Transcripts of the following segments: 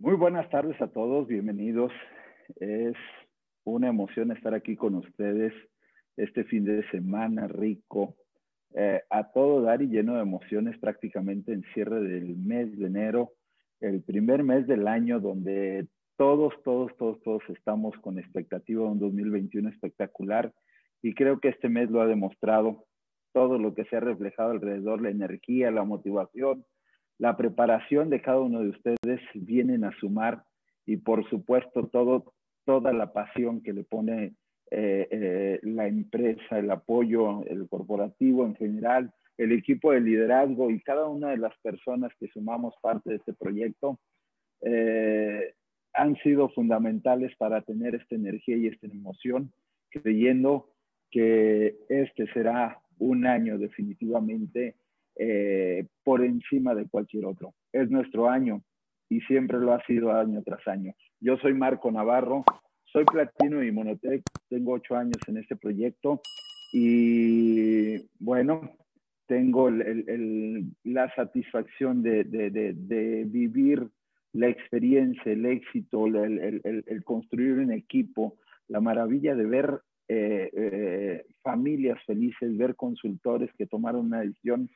Muy buenas tardes a todos, bienvenidos. Es una emoción estar aquí con ustedes este fin de semana rico, eh, a todo dar y lleno de emociones prácticamente en cierre del mes de enero, el primer mes del año donde todos, todos, todos, todos estamos con expectativa de un 2021 espectacular y creo que este mes lo ha demostrado todo lo que se ha reflejado alrededor, la energía, la motivación, la preparación de cada uno de ustedes vienen a sumar y por supuesto toda la pasión que le pone eh, eh, la empresa, el apoyo, el corporativo en general, el equipo de liderazgo y cada una de las personas que sumamos parte de este proyecto eh, han sido fundamentales para tener esta energía y esta emoción, creyendo que este será un año definitivamente eh, por encima de cualquier otro. Es nuestro año y siempre lo ha sido año tras año. Yo soy Marco Navarro, soy platino y Monotec, tengo ocho años en este proyecto y bueno, tengo la satisfacción de, vivir la experiencia, el éxito, el, construir un equipo, la maravilla de ver eh, eh, familias felices, ver consultores que tomaron una decisión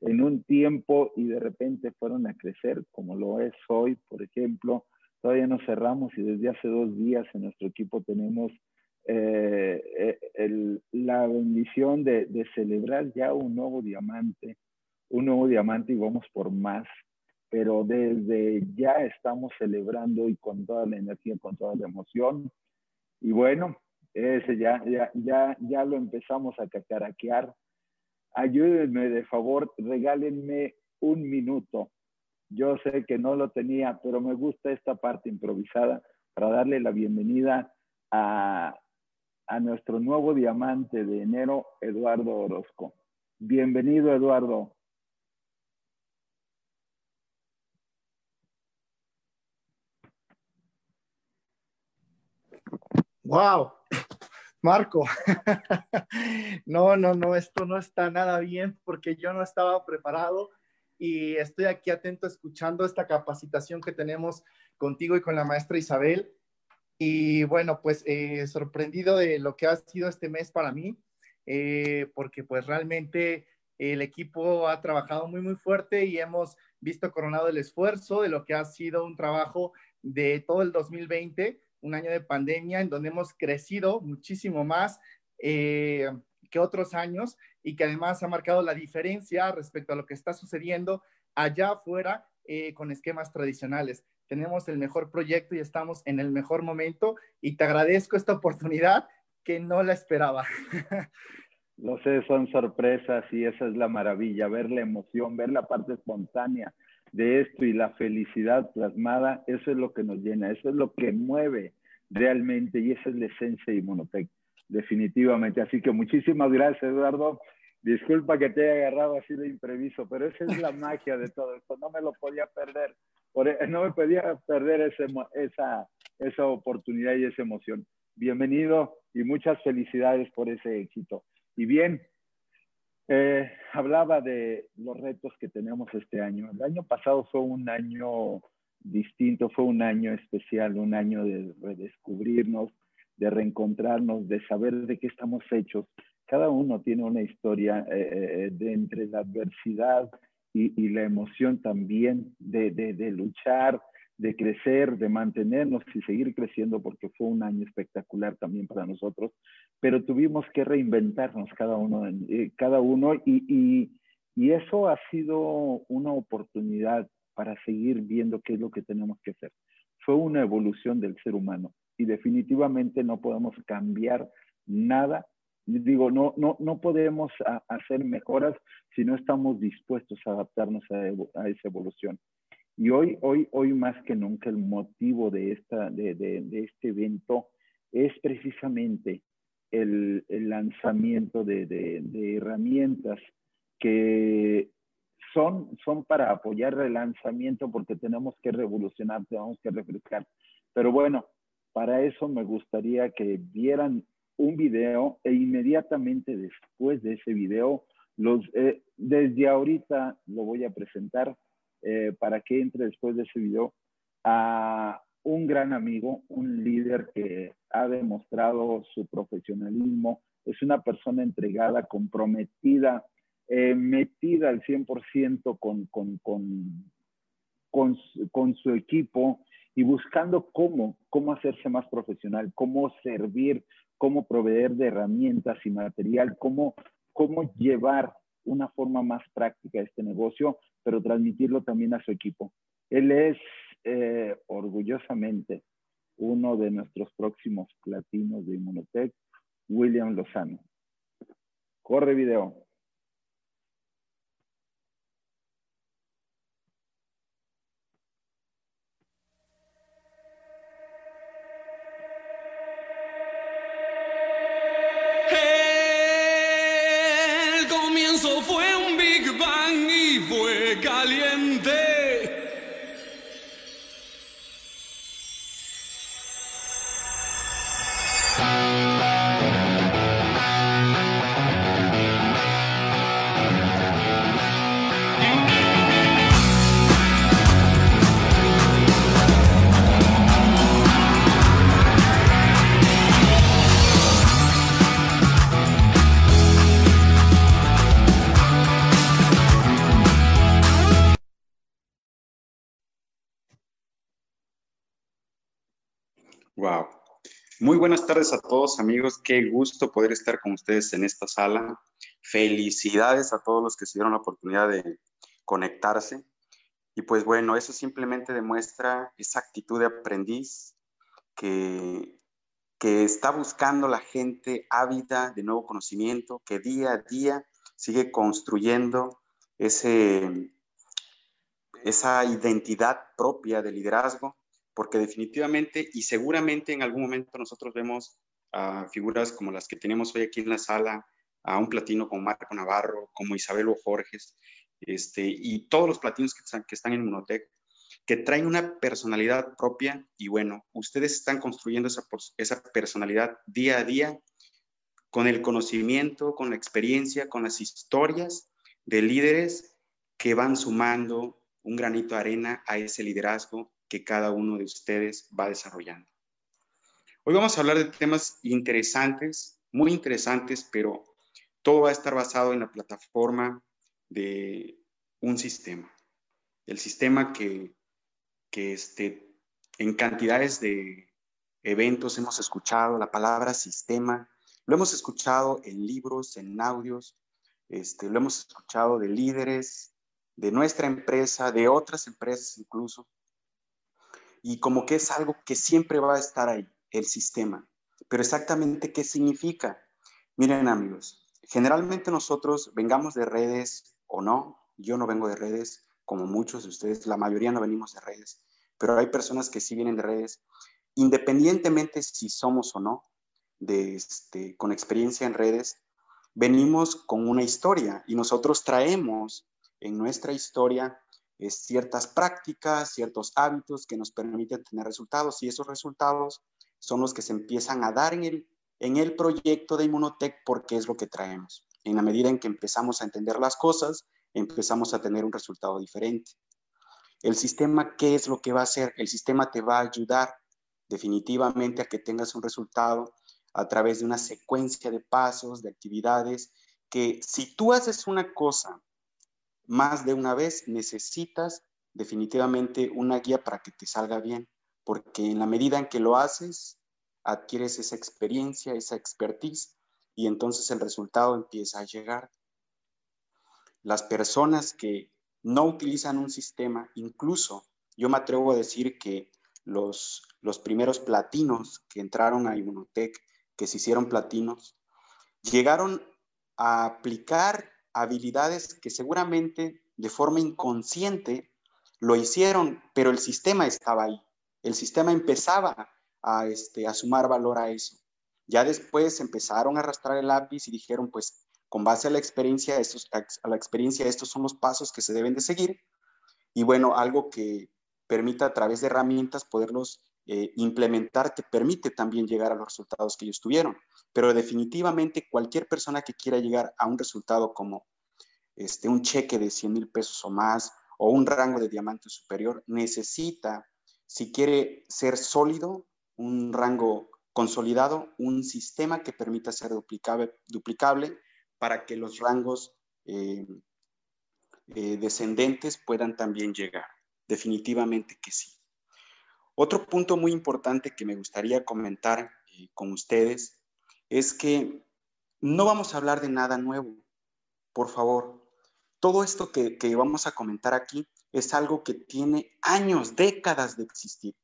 en un tiempo y de repente fueron a crecer, como lo es hoy, por ejemplo. Todavía no cerramos y desde hace dos días en nuestro equipo tenemos eh, eh, la bendición de, celebrar ya un nuevo diamante, un nuevo diamante y vamos por más. Pero desde ya estamos celebrando y con toda la energía, con toda la emoción. Y bueno, ese ya, ya, ya, ya lo empezamos a cacaraquear ayúdenme de favor, regálenme un minuto. Yo sé que no lo tenía, pero me gusta esta parte improvisada para darle la bienvenida a, a nuestro nuevo diamante de enero, Eduardo Orozco. Bienvenido, Eduardo. Wow, Marco, no, no, no, esto no está nada bien porque yo no estaba preparado y estoy aquí atento escuchando esta capacitación que tenemos contigo y con la maestra Isabel. Y bueno, pues eh, sorprendido de lo que ha sido este mes para mí, eh, porque pues realmente el equipo ha trabajado muy, muy fuerte y hemos visto coronado el esfuerzo de lo que ha sido un trabajo de todo el 2020 un año de pandemia en donde hemos crecido muchísimo más eh, que otros años y que además ha marcado la diferencia respecto a lo que está sucediendo allá afuera eh, con esquemas tradicionales. Tenemos el mejor proyecto y estamos en el mejor momento y te agradezco esta oportunidad que no la esperaba. Lo sé, son sorpresas y esa es la maravilla, ver la emoción, ver la parte espontánea, de esto y la felicidad plasmada, eso es lo que nos llena, eso es lo que mueve realmente y esa es la esencia de Inmunotech, definitivamente. Así que muchísimas gracias, Eduardo. Disculpa que te haya agarrado así de impreviso, pero esa es la magia de todo esto, no me lo podía perder, e, no me podía perder ese, esa, esa oportunidad y esa emoción. Bienvenido y muchas felicidades por ese éxito. Y bien, eh, hablaba de los retos que tenemos este año. El año pasado fue un año distinto, fue un año especial, un año de redescubrirnos, de reencontrarnos, de saber de qué estamos hechos. Cada uno tiene una historia eh, eh, de entre la adversidad y, la emoción también de, de luchar, de crecer, de mantenernos y seguir creciendo porque fue un año espectacular también para nosotros, pero tuvimos que reinventarnos cada uno, eh, cada uno y, eso ha sido una oportunidad para seguir viendo qué es lo que tenemos que hacer. Fue una evolución del ser humano y definitivamente no podemos cambiar nada. Digo, no, no, no podemos hacer mejoras si no estamos dispuestos a adaptarnos a esa evolución. Y hoy, hoy, hoy más que nunca el motivo de, esta, de, de, este evento es precisamente el, el lanzamiento de, de, herramientas que son, son para apoyar el lanzamiento porque tenemos que revolucionar, tenemos que refrescar. Pero bueno, para eso me gustaría que vieran un video e inmediatamente después de ese video, los, eh, desde ahorita lo voy a presentar eh, para que entre después de ese video a un gran amigo, un líder que ha demostrado su profesionalismo, es una persona entregada, comprometida, eh, metida al 100% con, con, con, con, con su equipo y buscando cómo, cómo hacerse más profesional, cómo servir, cómo proveer de herramientas y material, cómo, cómo llevar una forma más práctica este negocio, pero transmitirlo también a su equipo. Él es eh, orgullosamente uno de nuestros próximos platinos de Inmunotech, William Lozano. Corre video. Muy buenas tardes a todos amigos, qué gusto poder estar con ustedes en esta sala. Felicidades a todos los que se dieron la oportunidad de conectarse. Y pues bueno, eso simplemente demuestra esa actitud de aprendiz que, que está buscando la gente ávida de nuevo conocimiento, que día a día sigue construyendo ese, esa identidad propia de liderazgo porque definitivamente y seguramente en algún momento nosotros vemos a figuras como las que tenemos hoy aquí en la sala, a un platino como Marco Navarro, como Isabel Jorges, este, y todos los platinos que están, que están en Monotec, que traen una personalidad propia y bueno, ustedes están construyendo esa, esa personalidad día a día con el conocimiento, con la experiencia, con las historias de líderes que van sumando un granito de arena a ese liderazgo que cada uno de ustedes va desarrollando. Hoy vamos a hablar de temas interesantes, muy interesantes, pero todo va a estar basado en la plataforma de un sistema. El sistema que, que este, en cantidades de eventos hemos escuchado, la palabra sistema, lo hemos escuchado en libros, en audios, este, lo hemos escuchado de líderes, de nuestra empresa, de otras empresas incluso y como que es algo que siempre va a estar ahí, el sistema. Pero exactamente qué significa. Miren amigos, generalmente nosotros vengamos de redes o no, yo no vengo de redes como muchos de ustedes, la mayoría no venimos de redes, pero hay personas que sí vienen de redes, independientemente si somos o no, de este, con experiencia en redes, venimos con una historia y nosotros traemos en nuestra historia ciertas prácticas, ciertos hábitos que nos permiten tener resultados y esos resultados son los que se empiezan a dar en el, en el proyecto de Inmunotech porque es lo que traemos. En la medida en que empezamos a entender las cosas, empezamos a tener un resultado diferente. El sistema, ¿qué es lo que va a hacer? El sistema te va a ayudar definitivamente a que tengas un resultado a través de una secuencia de pasos, de actividades, que si tú haces una cosa más de una vez, necesitas definitivamente una guía para que te salga bien, porque en la medida en que lo haces, adquieres esa experiencia, esa expertise, y entonces el resultado empieza a llegar. Las personas que no utilizan un sistema, incluso yo me atrevo a decir que los, los primeros platinos que entraron a Immunotech, que se hicieron platinos, llegaron a aplicar habilidades que seguramente de forma inconsciente lo hicieron, pero el sistema estaba ahí. El sistema empezaba a, este, a sumar valor a eso. Ya después empezaron a arrastrar el lápiz y dijeron, pues, con base a la experiencia, estos, a la experiencia, estos son los pasos que se deben de seguir. Y bueno, algo que permita a través de herramientas poderlos eh, implementar te permite también llegar a los resultados que ellos tuvieron. Pero definitivamente cualquier persona que quiera llegar a un resultado como este, un cheque de 100 mil pesos o más o un rango de diamante superior necesita si quiere ser sólido, un rango consolidado, un sistema que permita ser duplicable, duplicable para que los rangos eh, eh, descendentes puedan también llegar. Definitivamente que sí. Otro punto muy importante que me gustaría comentar eh, con ustedes es que no vamos a hablar de nada nuevo. Por favor, todo esto que, vamos a comentar aquí es algo que tiene años, décadas de existir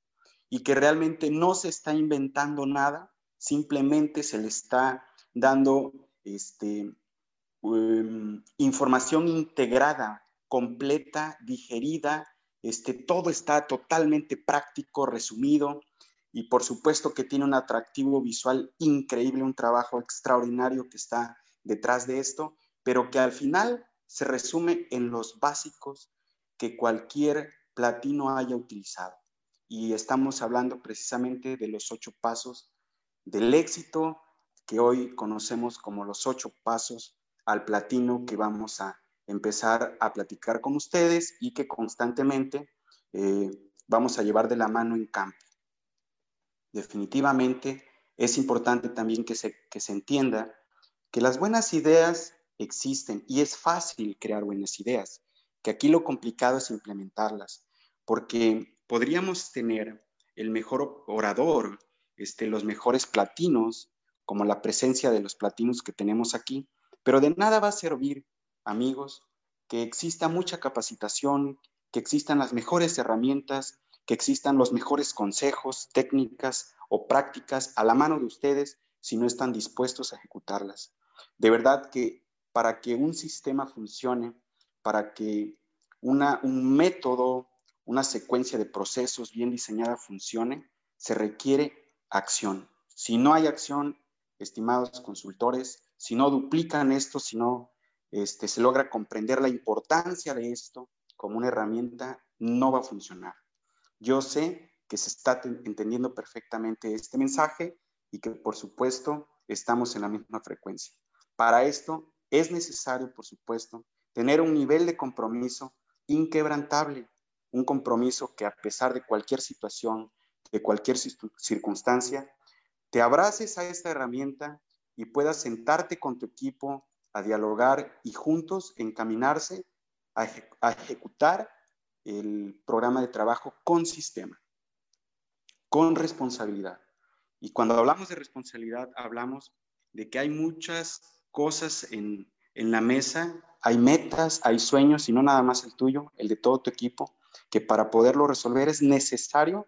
y que realmente no se está inventando nada, simplemente se le está dando este, em, información integrada, completa, digerida, este, todo está totalmente práctico, resumido y por supuesto que tiene un atractivo visual increíble, un trabajo extraordinario que está detrás de esto, pero que al final se resume en los básicos que cualquier platino haya utilizado. Y estamos hablando precisamente de los ocho pasos del éxito que hoy conocemos como los ocho pasos al platino que vamos a empezar a platicar con ustedes y que constantemente eh, vamos a llevar de la mano en campo. Definitivamente es importante también que se, que se entienda que las buenas ideas existen y es fácil crear buenas ideas que aquí lo complicado es implementarlas, porque podríamos tener el mejor orador, este, los mejores platinos, como la presencia de los platinos que tenemos aquí, pero de nada va a servir, amigos, que exista mucha capacitación, que existan las mejores herramientas, que existan los mejores consejos, técnicas o prácticas a la mano de ustedes si no están dispuestos a ejecutarlas. De verdad que para que un sistema funcione, para que una, un método, una secuencia de procesos bien diseñada funcione, se requiere acción. Si no hay acción, estimados consultores, si no duplican esto, si no este, se logra comprender la importancia de esto como una herramienta, no va a funcionar. Yo sé que se está entendiendo perfectamente este mensaje y que por supuesto estamos en la misma frecuencia. Para esto es necesario, por supuesto, tener un nivel de compromiso inquebrantable, un compromiso que a pesar de cualquier situación, de cualquier circunstancia, te abraces a esta herramienta y puedas sentarte con tu equipo a dialogar y juntos encaminarse a, ejecutar el programa de trabajo con sistema, con responsabilidad. Y cuando hablamos de responsabilidad, hablamos de que hay muchas cosas en, en la mesa hay metas, hay sueños y no nada más el tuyo, el de todo tu equipo, que para poderlo resolver es necesario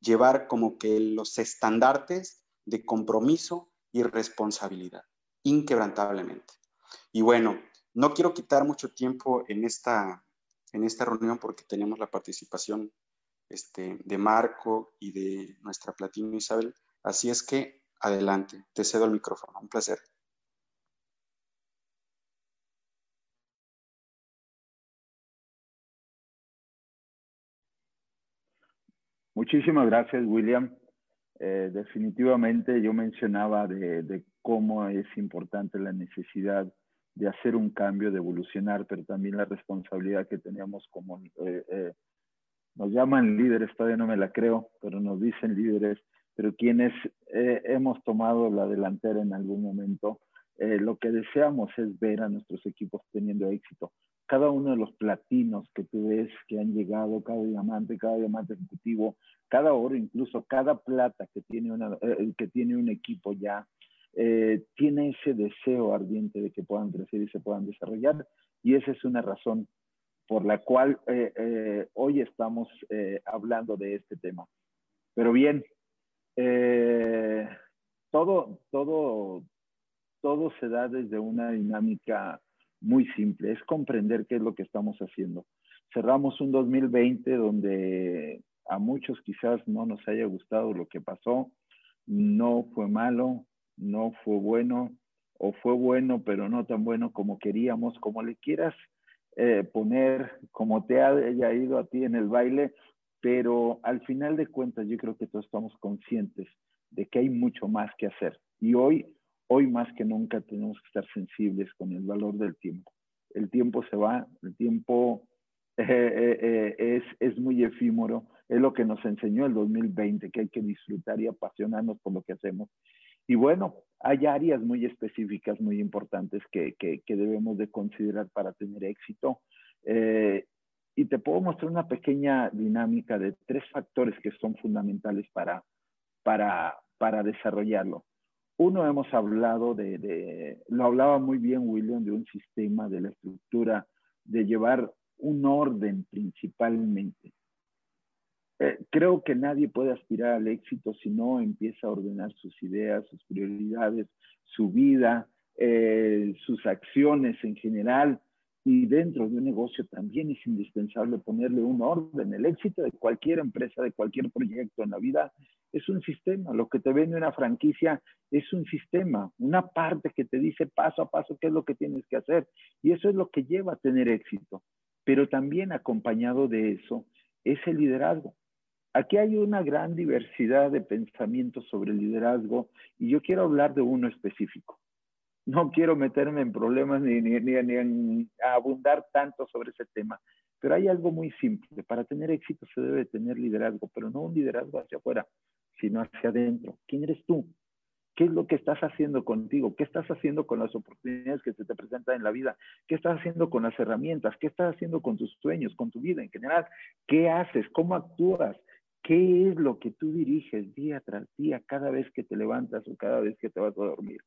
llevar como que los estandartes de compromiso y responsabilidad, inquebrantablemente. Y bueno, no quiero quitar mucho tiempo en esta, en esta reunión porque tenemos la participación este, de Marco y de nuestra Platino Isabel. Así es que adelante, te cedo el micrófono. Un placer. Muchísimas gracias, William. Eh, definitivamente yo mencionaba de, cómo es importante la necesidad de hacer un cambio, de evolucionar, pero también la responsabilidad que teníamos como, eh, eh, nos llaman líderes, todavía no me la creo, pero nos dicen líderes, pero quienes hemos tomado la delantera en algún momento, lo que deseamos es ver a nuestros equipos teniendo éxito. Cada uno de los platinos que tú ves que han llegado, cada diamante, cada diamante ejecutivo, cada oro, incluso cada plata que tiene, una, eh, que tiene un equipo ya, eh, tiene ese deseo ardiente de que puedan crecer y se puedan desarrollar. Y esa es una razón por la cual eh, hoy estamos hablando de este tema. Pero bien, todo, todo, todo se da desde una dinámica muy simple, es comprender qué es lo que estamos haciendo. Cerramos un 2020 donde a muchos quizás no nos haya gustado lo que pasó, no fue malo, no fue bueno, o fue bueno, pero no tan bueno como queríamos, como le quieras eh, poner, como te haya ido a ti en el baile, pero al final de cuentas yo creo que todos estamos conscientes de que hay mucho más que hacer. Y hoy Hoy más que nunca tenemos que estar sensibles con el valor del tiempo. El tiempo se va, el tiempo es, es muy efímero, es lo que nos enseñó el 2020, que hay que disfrutar y apasionarnos por lo que hacemos. Y bueno, hay áreas muy específicas, muy importantes que, que, debemos de considerar para tener éxito. Eh, y te puedo mostrar una pequeña dinámica de tres factores que son fundamentales para, para, para desarrollarlo. Uno, hemos hablado de, de, lo hablaba muy bien William, de un sistema, de la estructura, de llevar un orden principalmente. Eh, creo que nadie puede aspirar al éxito si no empieza a ordenar sus ideas, sus prioridades, su vida, eh, sus acciones en general. Y dentro de un negocio también es indispensable ponerle un orden. El éxito de cualquier empresa, de cualquier proyecto en la vida es un sistema. Lo que te vende una franquicia es un sistema, una parte que te dice paso a paso qué es lo que tienes que hacer. Y eso es lo que lleva a tener éxito. Pero también acompañado de eso es el liderazgo. Aquí hay una gran diversidad de pensamientos sobre el liderazgo y yo quiero hablar de uno específico. No quiero meterme en problemas ni, ni, ni, en abundar tanto sobre ese tema, pero hay algo muy simple. Para tener éxito se debe tener liderazgo, pero no un liderazgo hacia afuera, sino hacia adentro. ¿Quién eres tú? ¿Qué es lo que estás haciendo contigo? ¿Qué estás haciendo con las oportunidades que se te presentan en la vida? ¿Qué estás haciendo con las herramientas? ¿Qué estás haciendo con tus sueños, con tu vida en general? ¿Qué haces? ¿Cómo actúas? ¿Qué es lo que tú diriges día tras día, cada vez que te levantas o cada vez que te vas a dormir?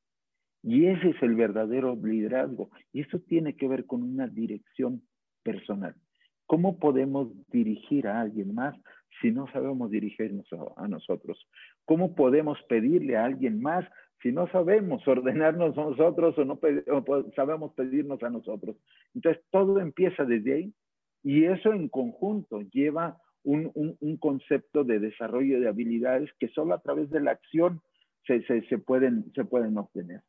Y ese es el verdadero liderazgo. Y eso tiene que ver con una dirección personal. ¿Cómo podemos dirigir a alguien más si no sabemos dirigirnos a, nosotros? ¿Cómo podemos pedirle a alguien más si no sabemos ordenarnos nosotros o no sabemos pedirnos a nosotros? Entonces, todo empieza desde ahí y eso en conjunto lleva un, concepto de desarrollo de habilidades que solo a través de la acción se, pueden, se pueden obtener.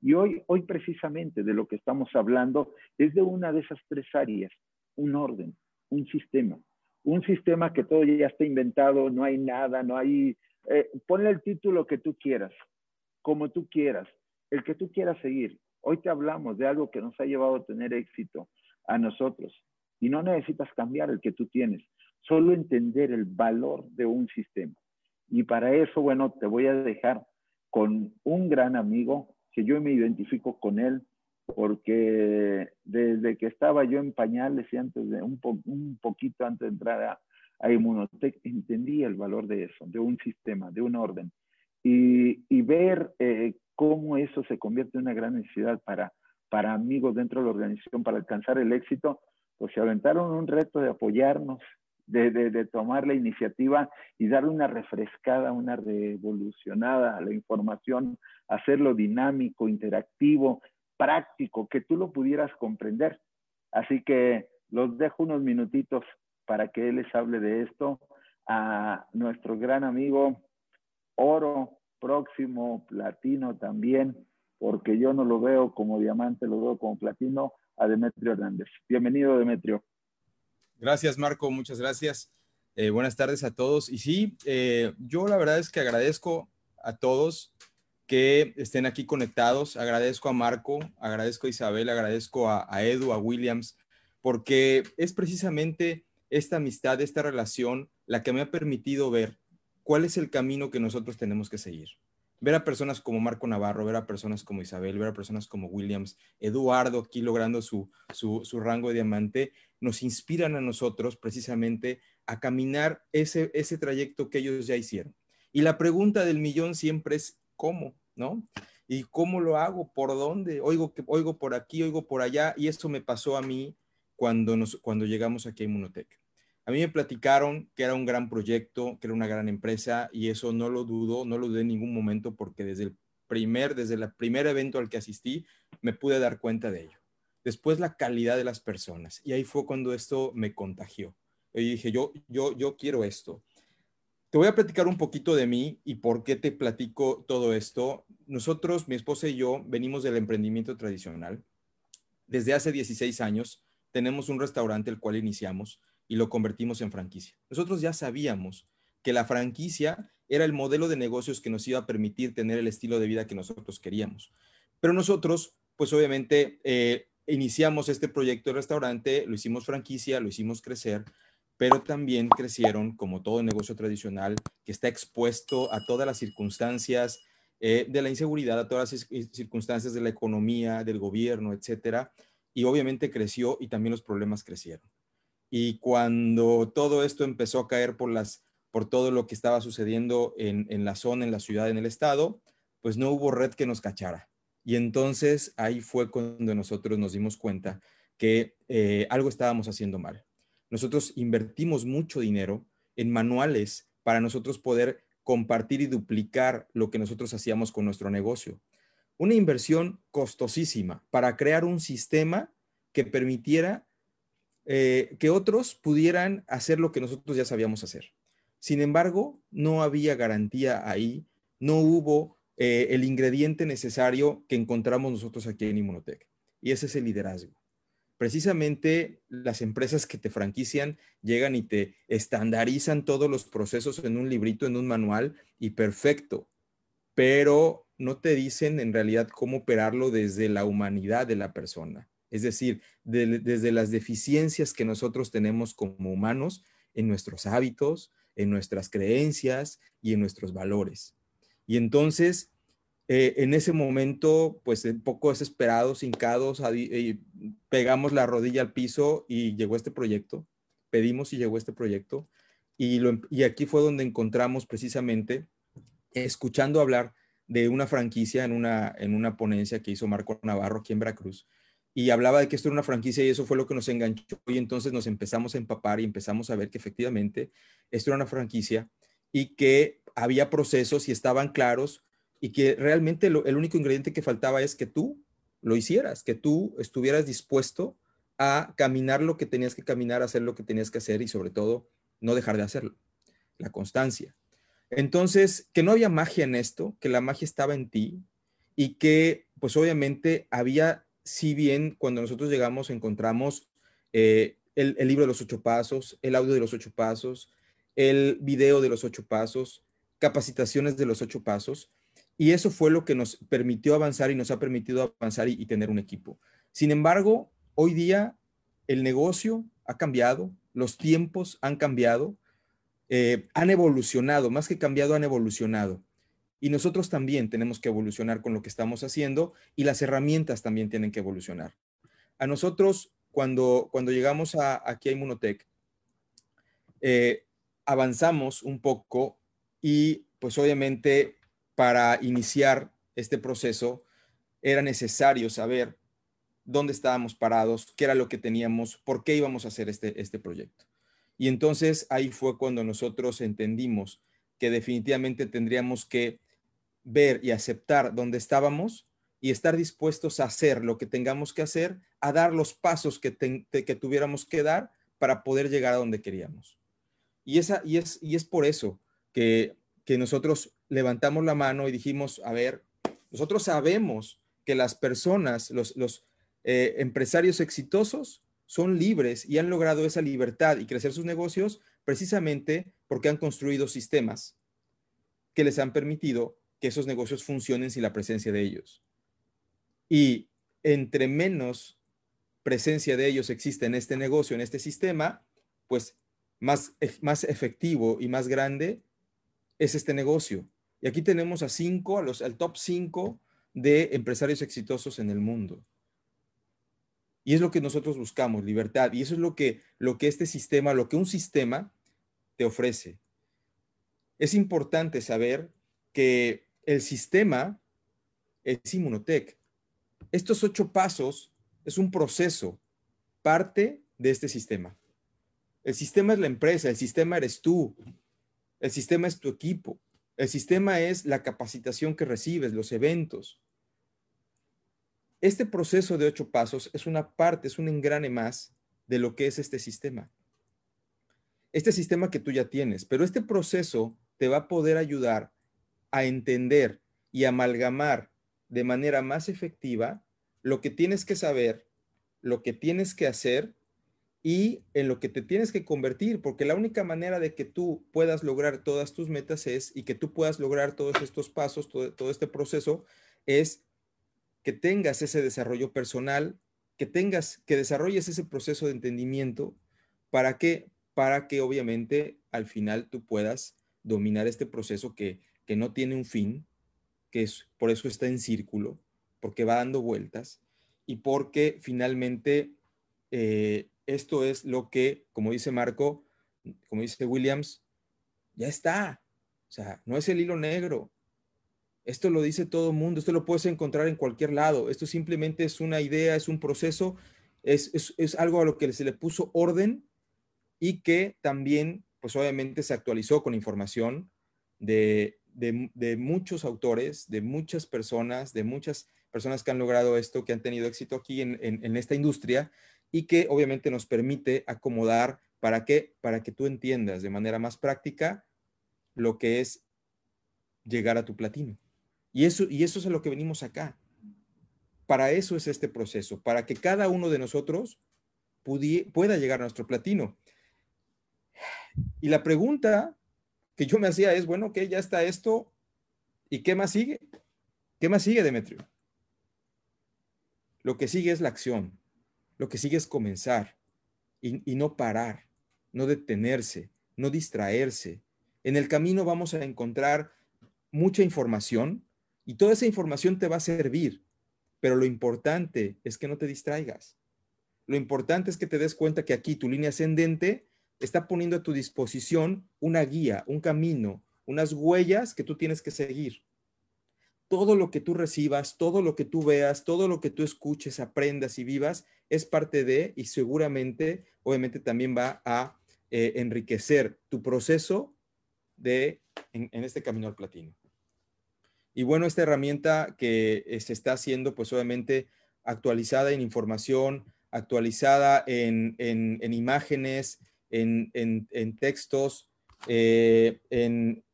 Y hoy, hoy precisamente de lo que estamos hablando es de una de esas tres áreas, un orden, un sistema. Un sistema que todo ya está inventado, no hay nada, no hay... Eh, ponle el título que tú quieras, como tú quieras, el que tú quieras seguir. Hoy te hablamos de algo que nos ha llevado a tener éxito a nosotros y no necesitas cambiar el que tú tienes solo entender el valor de un sistema. Y para eso, bueno, te voy a dejar con un gran amigo que yo me identifico con él porque desde que estaba yo en pañales y antes de un, un poquito antes de entrar a, a Inmunotech, entendí el valor de eso, de un sistema, de un orden. Y, y ver eh, cómo eso se convierte en una gran necesidad para, para amigos dentro de la organización para alcanzar el éxito, pues se aventaron un reto de apoyarnos, de, tomar la iniciativa y darle una refrescada, una revolucionada a la información, hacerlo dinámico, interactivo, práctico, que tú lo pudieras comprender. Así que los dejo unos minutitos para que él les hable de esto a nuestro gran amigo Oro, próximo, platino también, porque yo no lo veo como diamante, lo veo como platino, a Demetrio Hernández. Bienvenido, Demetrio. Gracias, Marco, muchas gracias. Eh, buenas tardes a todos. Y sí, eh, yo la verdad es que agradezco a todos que estén aquí conectados. Agradezco a Marco, agradezco a Isabel, agradezco a, a Edu, a Williams, porque es precisamente esta amistad, esta relación, la que me ha permitido ver cuál es el camino que nosotros tenemos que seguir ver a personas como Marco Navarro, ver a personas como Isabel, ver a personas como Williams, Eduardo aquí logrando su, su, rango de diamante, nos inspiran a nosotros precisamente a caminar ese, ese trayecto que ellos ya hicieron. Y la pregunta del millón siempre es, ¿cómo? ¿No? ¿Y cómo lo hago? ¿Por dónde? Oigo, que, oigo por aquí, oigo por allá. Y esto me pasó a mí cuando, nos, cuando llegamos aquí a Inmunotech. A mí me platicaron que era un gran proyecto, que era una gran empresa y eso no lo dudo, no lo dudé en ningún momento porque desde el primer, desde el primer evento al que asistí, me pude dar cuenta de ello. Después la calidad de las personas y ahí fue cuando esto me contagió. Y dije, yo, yo, yo quiero esto. Te voy a platicar un poquito de mí y por qué te platico todo esto. Nosotros, mi esposa y yo, venimos del emprendimiento tradicional. Desde hace 16 años tenemos un restaurante el cual iniciamos y lo convertimos en franquicia. Nosotros ya sabíamos que la franquicia era el modelo de negocios que nos iba a permitir tener el estilo de vida que nosotros queríamos. Pero nosotros, pues obviamente, eh, iniciamos este proyecto de restaurante, lo hicimos franquicia, lo hicimos crecer, pero también crecieron, como todo negocio tradicional, que está expuesto a todas las circunstancias eh, de la inseguridad, a todas las circunstancias de la economía, del gobierno, etcétera. Y obviamente creció y también los problemas crecieron. Y cuando todo esto empezó a caer por, las, por todo lo que estaba sucediendo en, en la zona, en la ciudad, en el estado, pues no hubo red que nos cachara. Y entonces ahí fue cuando nosotros nos dimos cuenta que eh, algo estábamos haciendo mal. Nosotros invertimos mucho dinero en manuales para nosotros poder compartir y duplicar lo que nosotros hacíamos con nuestro negocio. Una inversión costosísima para crear un sistema que permitiera eh, que otros pudieran hacer lo que nosotros ya sabíamos hacer. Sin embargo, no había garantía ahí, no hubo eh, el ingrediente necesario que encontramos nosotros aquí en Inmunotech. Y ese es el liderazgo. Precisamente las empresas que te franquician llegan y te estandarizan todos los procesos en un librito, en un manual, y perfecto. Pero no te dicen en realidad cómo operarlo desde la humanidad de la persona. Es decir, desde las deficiencias que nosotros tenemos como humanos en nuestros hábitos, en nuestras creencias y en nuestros valores. Y entonces, eh, en ese momento, pues un poco desesperados, hincados, pegamos la rodilla al piso y llegó este proyecto. Pedimos y llegó este proyecto. Y, y aquí fue donde encontramos precisamente, escuchando hablar de una franquicia en una, en una ponencia que hizo Marco Navarro aquí en Veracruz, y hablaba de que esto era una franquicia y eso fue lo que nos enganchó y entonces nos empezamos a empapar y empezamos a ver que efectivamente esto era una franquicia y que había procesos y estaban claros y que realmente el único ingrediente que faltaba es que tú lo hicieras, que tú estuvieras dispuesto a caminar lo que tenías que caminar, hacer lo que tenías que hacer y sobre todo no dejar de hacerlo, la constancia. Entonces, que no había magia en esto, que la magia estaba en ti y que pues obviamente había, si bien cuando nosotros llegamos encontramos eh, el, libro de los ocho pasos, el audio de los ocho pasos, el video de los ocho pasos, capacitaciones de los ocho pasos. Y eso fue lo que nos permitió avanzar y nos ha permitido avanzar y, tener un equipo. Sin embargo, hoy día el negocio ha cambiado, los tiempos han cambiado, eh, han evolucionado, más que cambiado, han evolucionado. Y nosotros también tenemos que evolucionar con lo que estamos haciendo y las herramientas también tienen que evolucionar. A nosotros, cuando, cuando llegamos a, aquí a Inmunotech, eh, avanzamos un poco y pues obviamente para iniciar este proceso era necesario saber dónde estábamos parados, qué era lo que teníamos, por qué íbamos a hacer este, este proyecto. Y entonces ahí fue cuando nosotros entendimos que definitivamente tendríamos que ver y aceptar dónde estábamos y estar dispuestos a hacer lo que tengamos que hacer, a dar los pasos que, que tuviéramos que dar para poder llegar a donde queríamos. Y, esa, y, es, y es por eso que, nosotros levantamos la mano y dijimos, a ver, nosotros sabemos que las personas, los, eh, empresarios exitosos son libres y han logrado esa libertad y crecer sus negocios precisamente porque han construido sistemas que les han permitido que esos negocios funcionen sin la presencia de ellos. Y entre menos presencia de ellos existe en este negocio, en este sistema, pues más, más efectivo y más grande es este negocio. Y aquí tenemos a cinco, a los, al top cinco de empresarios exitosos en el mundo. Y es lo que nosotros buscamos, libertad. Y eso es lo que, lo que este sistema, lo que un sistema te ofrece. Es importante saber que el sistema es Inmunotech. Estos ocho pasos es un proceso, parte de este sistema. El sistema es la empresa, el sistema eres tú, el sistema es tu equipo. El sistema es la capacitación que recibes, los eventos. Este proceso de ocho pasos es una parte, es un engrane más de lo que es este sistema. Este sistema que tú ya tienes, pero este proceso te va a poder ayudar a entender y amalgamar de manera más efectiva lo que tienes que saber, lo que tienes que hacer y en lo que te tienes que convertir, porque la única manera de que tú puedas lograr todas tus metas es y que tú puedas lograr todos estos pasos, todo, este proceso, es que tengas ese desarrollo personal, que tengas, que desarrolles ese proceso de entendimiento. Para que, para que obviamente al final tú puedas dominar este proceso que, que no tiene un fin, que es, por eso está en círculo, porque va dando vueltas y porque finalmente eh, esto es lo que, como dice Marco, como dice Williams, ya está. O sea, no es el hilo negro. Esto lo dice todo el mundo, esto lo puedes encontrar en cualquier lado. Esto simplemente es una idea, es un proceso, es, es algo a lo que se le puso orden y que también, pues obviamente se actualizó con información de, de, muchos autores, de muchas personas, de muchas personas que han logrado esto, que han tenido éxito aquí en, en, esta industria y que obviamente nos permite acomodar para que, para que tú entiendas de manera más práctica lo que es llegar a tu platino. Y eso, y eso es a lo que venimos acá. Para eso es este proceso, para que cada uno de nosotros pueda llegar a nuestro platino. Y la pregunta que yo me hacía es, bueno, que ya está esto, ¿y qué más sigue? ¿Qué más sigue, Demetrio? Lo que sigue es la acción, lo que sigue es comenzar y, y no parar, no detenerse, no distraerse. En el camino vamos a encontrar mucha información y toda esa información te va a servir, pero lo importante es que no te distraigas. Lo importante es que te des cuenta que aquí tu línea ascendente está poniendo a tu disposición una guía, un camino, unas huellas que tú tienes que seguir. Todo lo que tú recibas, todo lo que tú veas, todo lo que tú escuches, aprendas y vivas es parte de y seguramente, obviamente también va a eh, enriquecer tu proceso de en, este camino al platino. Y bueno, esta herramienta que eh, se está haciendo, pues obviamente actualizada en información, actualizada en, en imágenes, en, textos, eh, en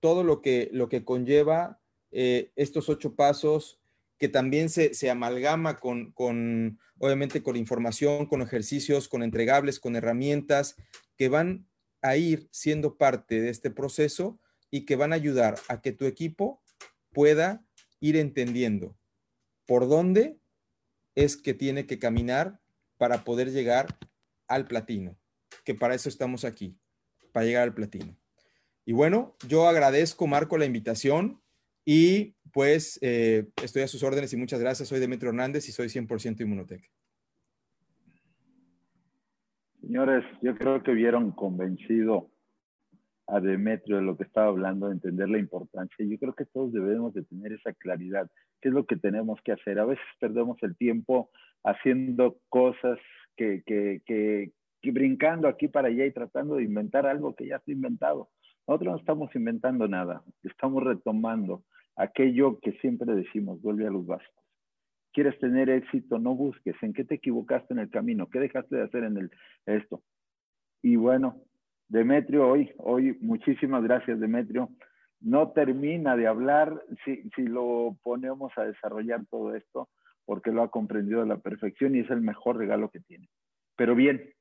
todo lo que, lo que conlleva eh, estos ocho pasos, que también se, se amalgama con, con, obviamente, con información, con ejercicios, con entregables, con herramientas que van a ir siendo parte de este proceso y que van a ayudar a que tu equipo pueda ir entendiendo por dónde es que tiene que caminar para poder llegar al platino que para eso estamos aquí, para llegar al platino. Y bueno, yo agradezco, Marco, la invitación y pues eh, estoy a sus órdenes y muchas gracias. Soy Demetrio Hernández y soy 100% Inmunotech. Señores, yo creo que vieron convencido a Demetrio de lo que estaba hablando, de entender la importancia. Yo creo que todos debemos de tener esa claridad. ¿Qué es lo que tenemos que hacer? A veces perdemos el tiempo haciendo cosas que, que, brincando aquí para allá y tratando de inventar algo que ya está inventado. Nosotros no estamos inventando nada, estamos retomando aquello que siempre decimos, vuelve a los básicos. ¿Quieres tener éxito? No busques en qué te equivocaste en el camino, qué dejaste de hacer en el, esto. Y bueno, Demetrio, hoy, hoy, muchísimas gracias, Demetrio. No termina de hablar si, si lo ponemos a desarrollar todo esto, porque lo ha comprendido a la perfección y es el mejor regalo que tiene. Pero bien,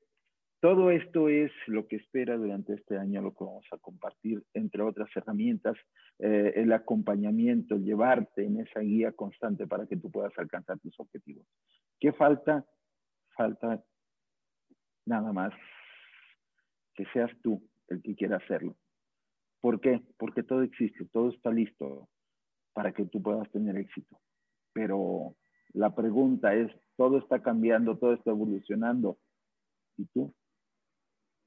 todo esto es lo que espera durante este año, lo que vamos a compartir, entre otras herramientas, eh, el acompañamiento, llevarte en esa guía constante para que tú puedas alcanzar tus objetivos. ¿Qué falta? Falta nada más que seas tú el que quiera hacerlo. ¿Por qué? Porque todo existe, todo está listo para que tú puedas tener éxito. Pero la pregunta es, todo está cambiando, todo está evolucionando. ¿Y tú?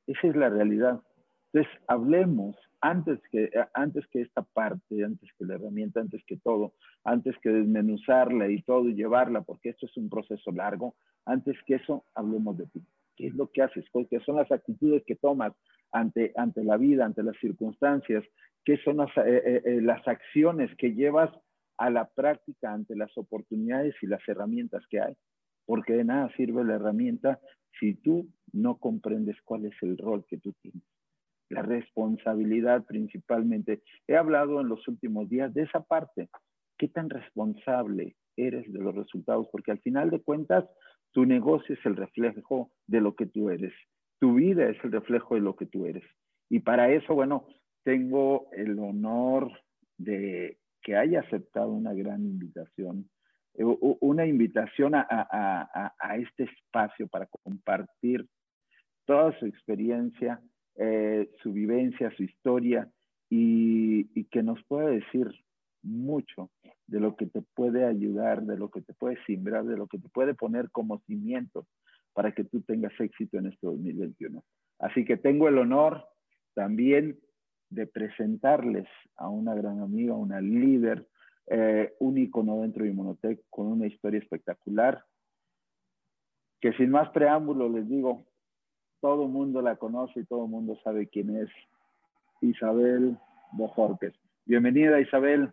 Esa es la realidad. Entonces, hablemos antes que, antes que esta parte, antes que la herramienta, antes que todo, antes que desmenuzarla y todo y llevarla, porque esto es un proceso largo, antes que eso, hablemos de ti. ¿Qué es lo que haces? ¿Qué son las actitudes que tomas ante, ante la vida, ante las circunstancias? ¿Qué son las, eh, eh, eh, las acciones que llevas a la práctica ante las oportunidades y las herramientas que hay? Porque de nada sirve la herramienta si tú no comprendes cuál es el rol que tú tienes. La responsabilidad principalmente. He hablado en los últimos días de esa parte. ¿Qué tan responsable eres de los resultados? Porque al final de cuentas, tu negocio es el reflejo de lo que tú eres. Tu vida es el reflejo de lo que tú eres. Y para eso, bueno, tengo el honor de que haya aceptado una gran invitación una invitación a, este espacio para compartir toda su experiencia, eh, su vivencia, su historia y, que nos puede decir mucho de lo que te puede ayudar, de lo que te puede simbrar, de lo que te puede poner como cimiento para que tú tengas éxito en este 2021. Así que tengo el honor también de presentarles a una gran amiga, una líder, eh, un icono dentro de Inmunotech con una historia espectacular, que sin más preámbulo les digo, todo el mundo la conoce y todo el mundo sabe quién es Isabel Bojorques. Bienvenida Isabel.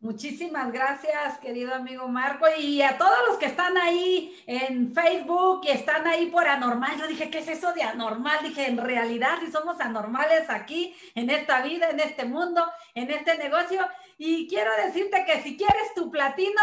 Muchísimas gracias, querido amigo Marco, y a todos los que están ahí en Facebook y están ahí por anormal. Yo dije, ¿qué es eso de anormal? Dije, en realidad, si somos anormales aquí, en esta vida, en este mundo, en este negocio. Y quiero decirte que si quieres tu platino,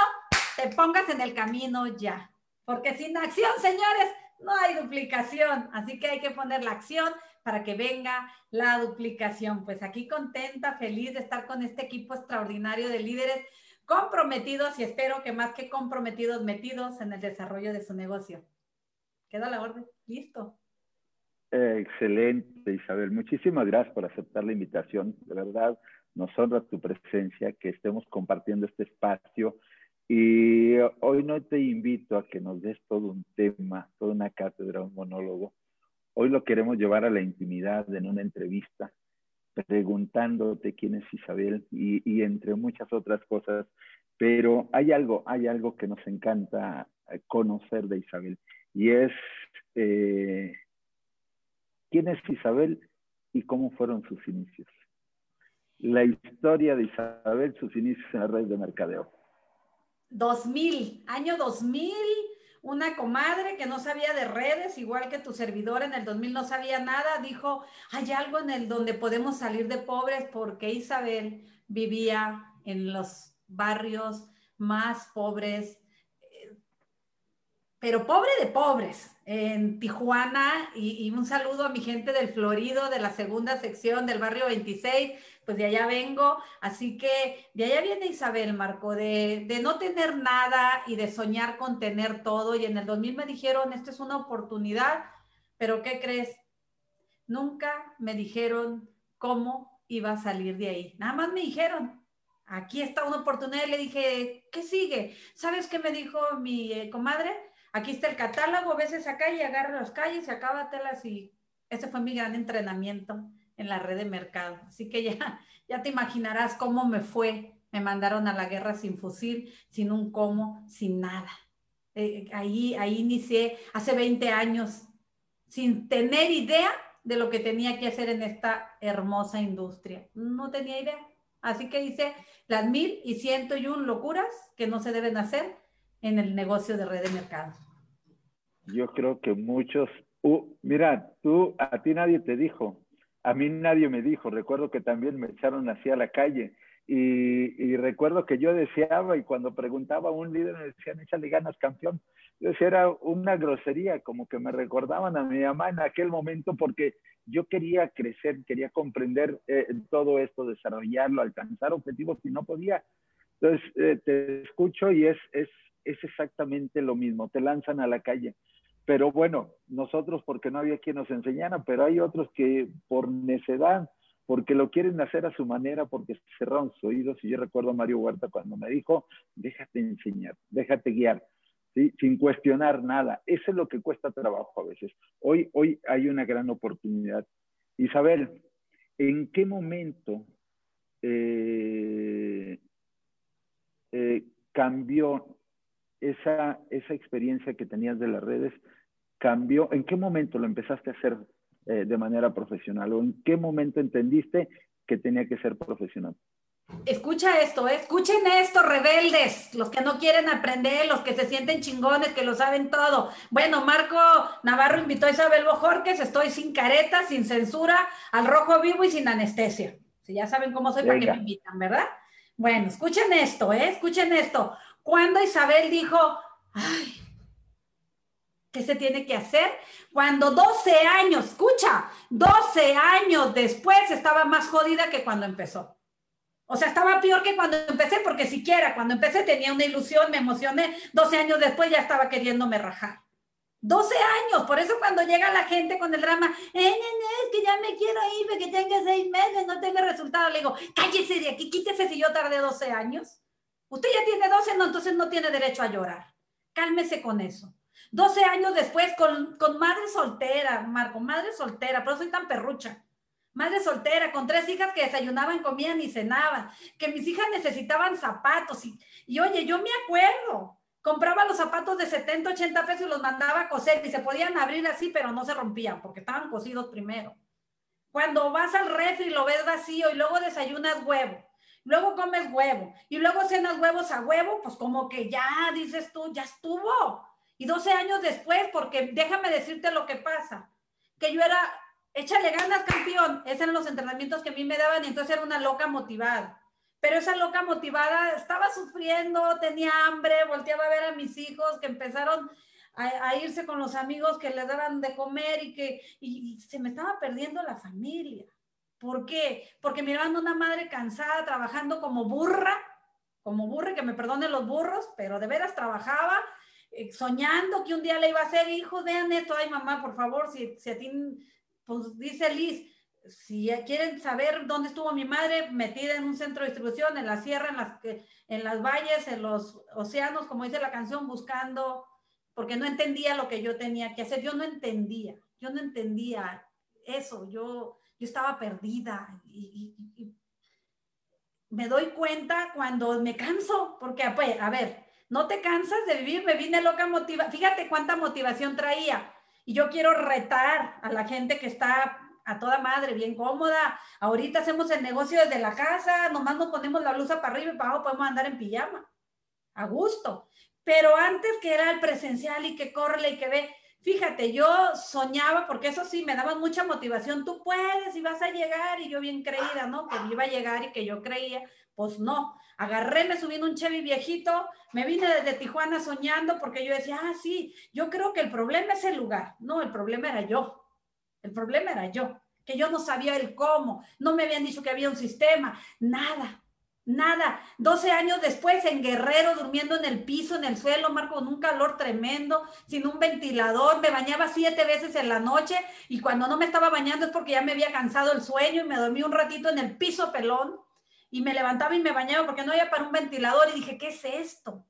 te pongas en el camino ya. Porque sin acción, señores, no hay duplicación. Así que hay que poner la acción para que venga la duplicación. Pues aquí contenta, feliz de estar con este equipo extraordinario de líderes comprometidos y espero que más que comprometidos, metidos en el desarrollo de su negocio. Queda la orden. Listo. excelente, Isabel. Muchísimas gracias por aceptar la invitación. De verdad, nos honra tu presencia, que estemos compartiendo este espacio. Y hoy no te invito a que nos des todo un tema, toda una cátedra, un monólogo, Hoy lo queremos llevar a la intimidad en una entrevista, preguntándote quién es Isabel y, entre muchas otras cosas. Pero hay algo, hay algo que nos encanta conocer de Isabel y es eh, quién es Isabel y cómo fueron sus inicios. La historia de Isabel, sus inicios en la red de mercadeo. 2000, año 2000, una comadre que no sabía de redes, igual que tu servidor en el 2000 no sabía nada, dijo, hay algo en el donde podemos salir de pobres porque Isabel vivía en los barrios más pobres, eh, pero pobre de pobres, en Tijuana, y, y, un saludo a mi gente del Florido, de la segunda sección del barrio 26, pues de allá vengo, así que de allá viene Isabel, Marco, de, de, no tener nada y de soñar con tener todo. Y en el 2000 me dijeron, esta es una oportunidad, pero ¿qué crees? Nunca me dijeron cómo iba a salir de ahí. Nada más me dijeron, aquí está una oportunidad. Y le dije, ¿qué sigue? ¿Sabes qué me dijo mi eh, comadre? Aquí está el catálogo, veces acá y agarra las calles y acábatelas y ese fue mi gran entrenamiento en la red de mercado. Así que ya, ya te imaginarás cómo me fue. Me mandaron a la guerra sin fusil, sin un cómo, sin nada. Eh, ahí, ahí inicié hace 20 años, sin tener idea de lo que tenía que hacer en esta hermosa industria. No tenía idea. Así que hice las mil y ciento y un locuras que no se deben hacer en el negocio de red de mercado. Yo creo que muchos, uh, mira, tú, a ti nadie te dijo, a mí nadie me dijo, recuerdo que también me echaron así a la calle y, recuerdo que yo deseaba y cuando preguntaba a un líder me decían, échale ganas campeón. Yo era una grosería, como que me recordaban a mi mamá en aquel momento porque yo quería crecer, quería comprender eh, todo esto, desarrollarlo, alcanzar objetivos y no podía. Entonces, eh, te escucho y es, es, es exactamente lo mismo, te lanzan a la calle. Pero bueno, nosotros porque no había quien nos enseñara, pero hay otros que por necedad, porque lo quieren hacer a su manera, porque cerraron sus oídos. Y yo recuerdo a Mario Huerta cuando me dijo, déjate enseñar, déjate guiar, sin cuestionar nada. Eso es lo que cuesta trabajo a veces. Hoy, hoy hay una gran oportunidad. Isabel, ¿en qué momento eh, eh, cambió esa, esa experiencia que tenías de las redes cambió? ¿En qué momento lo empezaste a hacer eh, de manera profesional? ¿O en qué momento entendiste que tenía que ser profesional? Escucha esto, ¿eh? escuchen esto, rebeldes, los que no quieren aprender, los que se sienten chingones, que lo saben todo. Bueno, Marco Navarro invitó a Isabel Bojorques, estoy sin careta, sin censura, al rojo vivo y sin anestesia. Si ya saben cómo soy, para que me invitan, ¿verdad? Bueno, escuchen esto, ¿eh? escuchen esto. Cuando Isabel dijo, ay, ¿qué se tiene que hacer? Cuando 12 años, escucha, 12 años después estaba más jodida que cuando empezó. O sea, estaba peor que cuando empecé, porque siquiera cuando empecé tenía una ilusión, me emocioné. 12 años después ya estaba queriéndome rajar. 12 años, por eso cuando llega la gente con el drama, eh, es que ya me quiero ir, que tenga seis meses, no tenga resultado, le digo, cállese de aquí, quítese si yo tardé 12 años. Usted ya tiene 12, no, entonces no tiene derecho a llorar. Cálmese con eso. 12 años después, con, con madre soltera, Marco, madre soltera, pero soy tan perrucha madre soltera, con tres hijas que desayunaban, comían y cenaban, que mis hijas necesitaban zapatos. Y, y oye, yo me acuerdo, compraba los zapatos de 70, 80 pesos y los mandaba a coser y se podían abrir así, pero no se rompían porque estaban cosidos primero. Cuando vas al refri lo ves vacío y luego desayunas huevo, luego comes huevo y luego cenas huevos a huevo, pues como que ya dices tú, ya estuvo. Y 12 años después, porque déjame decirte lo que pasa, que yo era échale ganas, campeón. Esos eran los entrenamientos que a mí me daban y entonces era una loca motivada. Pero esa loca motivada estaba sufriendo, tenía hambre, volteaba a ver a mis hijos que empezaron a, irse con los amigos que les daban de comer y que y, se me estaba perdiendo la familia. ¿Por qué? Porque miraban una madre cansada, trabajando como burra, como burra, que me perdone los burros, pero de veras trabajaba, soñando que un día le iba a ser hijo, vean esto, ay mamá, por favor, si, si a ti pues dice Liz, si quieren saber dónde estuvo mi madre, metida en un centro de distribución, en la sierra, en las, en las valles, en los océanos, como dice la canción, buscando, porque no entendía lo que yo tenía que hacer. Yo no entendía, yo no entendía eso, yo, yo estaba perdida y, me doy cuenta cuando me canso, porque pues, a ver, no te cansas de vivir, me vine loca motiva, fíjate cuánta motivación traía y yo quiero retar a la gente que está a toda madre, bien cómoda. Ahorita hacemos el negocio desde la casa, nomás nos ponemos la blusa para arriba y para abajo podemos andar en pijama, a gusto. Pero antes que era el presencial y que corre y que ve, fíjate, yo soñaba, porque eso sí, me daba mucha motivación, tú puedes y vas a llegar, y yo bien creída, ¿no? Que iba a llegar y que yo creía, pues no. Agarré, me subí un Chevy viejito, me vine desde Tijuana soñando porque yo decía, ah, sí, yo creo que el problema es el lugar. No, el problema era yo. El problema era yo, que yo no sabía el cómo, no me habían dicho que había un sistema, nada, nada. 12 años después en Guerrero, durmiendo en el piso, en el suelo, Marco, con un calor tremendo, sin un ventilador, me bañaba siete veces en la noche y cuando no me estaba bañando es porque ya me había cansado el sueño y me dormí un ratito en el piso pelón y me levantaba y me bañaba porque no había para un ventilador y dije, ¿qué es esto?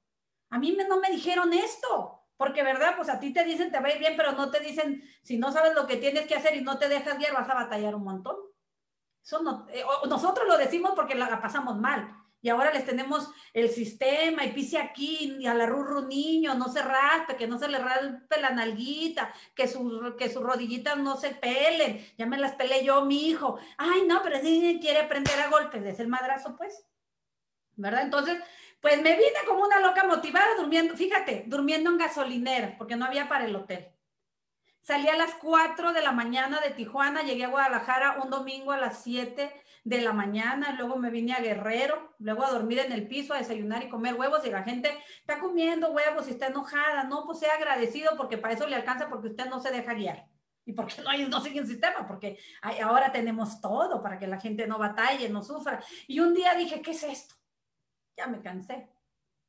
A mí no me dijeron esto, porque verdad, pues a ti te dicen te va a ir bien, pero no te dicen, si no sabes lo que tienes que hacer y no te dejas guiar, vas a batallar un montón. Eso no, eh, nosotros lo decimos porque la pasamos mal, y ahora les tenemos el sistema y pise aquí y a la rurru niño, no se raspe, que no se le raspe la nalguita, que, su, que sus rodillitas no se pelen, ya me las pelé yo, mi hijo. Ay, no, pero si quiere aprender a golpes, es el madrazo, pues. ¿Verdad? Entonces, pues me vine como una loca motivada durmiendo, fíjate, durmiendo en gasolinera, porque no había para el hotel. Salí a las 4 de la mañana de Tijuana, llegué a Guadalajara un domingo a las 7 de la mañana, luego me vine a Guerrero, luego a dormir en el piso, a desayunar y comer huevos y la gente está comiendo huevos y está enojada, no, pues sea agradecido porque para eso le alcanza porque usted no se deja guiar. Y porque no, hay, no sigue un sistema, porque ahora tenemos todo para que la gente no batalle, no sufra. Y un día dije, ¿qué es esto? Ya me cansé.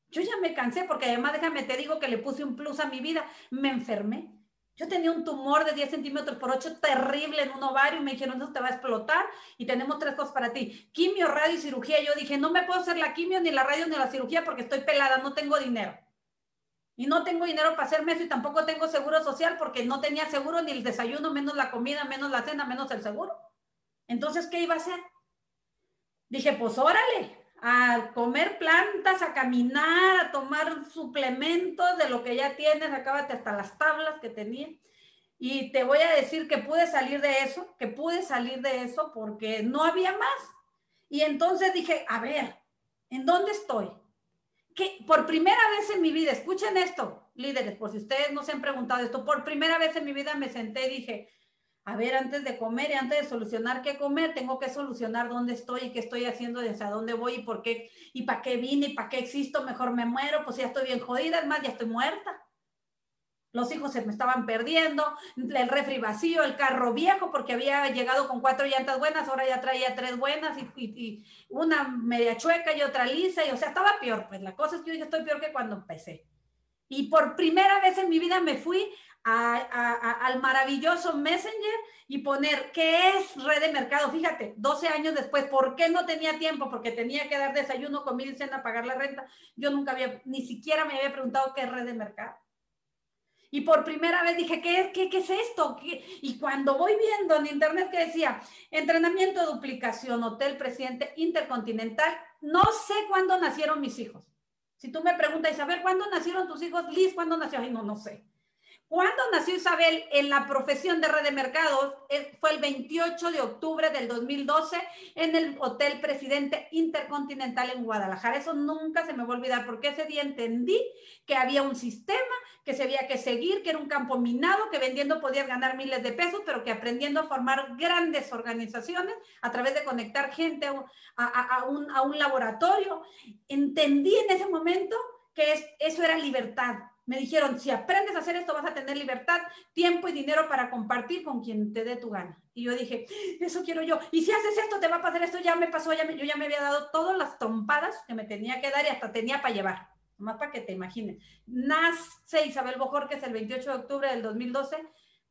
Yo ya me cansé porque además déjame te digo que le puse un plus a mi vida, me enfermé yo tenía un tumor de 10 centímetros por 8 terrible en un ovario y me dijeron, eso te va a explotar y tenemos tres cosas para ti, quimio, radio y cirugía. Yo dije, no me puedo hacer la quimio, ni la radio, ni la cirugía porque estoy pelada, no tengo dinero. Y no tengo dinero para hacerme eso y tampoco tengo seguro social porque no tenía seguro ni el desayuno, menos la comida, menos la cena, menos el seguro. Entonces, ¿qué iba a hacer? Dije, pues órale, a comer plantas, a caminar, a tomar suplementos de lo que ya tienes, acábate hasta las tablas que tenía. Y te voy a decir que pude salir de eso, que pude salir de eso porque no había más. Y entonces dije, a ver, ¿en dónde estoy? Que por primera vez en mi vida, escuchen esto, líderes, por si ustedes no se han preguntado esto, por primera vez en mi vida me senté y dije, a ver, antes de comer y antes de solucionar qué comer, tengo que solucionar dónde estoy y qué estoy haciendo, desde dónde voy y por qué, y para qué vine y para qué existo, mejor me muero, pues ya estoy bien jodida, es más, ya estoy muerta. Los hijos se me estaban perdiendo, el refri vacío, el carro viejo, porque había llegado con cuatro llantas buenas, ahora ya traía tres buenas y, una media chueca y otra lisa, y o sea, estaba peor. Pues la cosa es que yo dije, estoy peor que cuando empecé. Y por primera vez en mi vida me fui al maravilloso Messenger y poner qué es red de mercado. Fíjate, 12 años después, ¿por qué no tenía tiempo? Porque tenía que dar desayuno, comida y cena, pagar la renta. Yo nunca había, ni siquiera me había preguntado qué es red de mercado. Y por primera vez dije, ¿qué, qué, qué es esto? Y cuando voy viendo en internet que decía, entrenamiento duplicación, hotel presidente intercontinental, no sé cuándo nacieron mis hijos. Si tú me preguntas, Isabel, ¿cuándo nacieron tus hijos? Liz, ¿cuándo nació? Ay, no, no sé. ¿Cuándo nació Isabel en la profesión de red de mercados? Fue el 28 de octubre del 2012 en el Hotel Presidente Intercontinental en Guadalajara. Eso nunca se me va a olvidar porque ese día entendí que había un sistema, que se había que seguir, que era un campo minado, que vendiendo podías ganar miles de pesos, pero que aprendiendo a formar grandes organizaciones a través de conectar gente a un laboratorio, entendí en ese momento que eso era libertad me dijeron, si aprendes a hacer esto vas a tener libertad, tiempo y dinero para compartir con quien te dé tu gana. Y yo dije, eso quiero yo. Y si haces esto, te va a pasar esto, ya me pasó, yo ya me había dado todas las trompadas que me tenía que dar y hasta tenía para llevar. Más para que te imagines. Nace Isabel es el 28 de octubre del 2012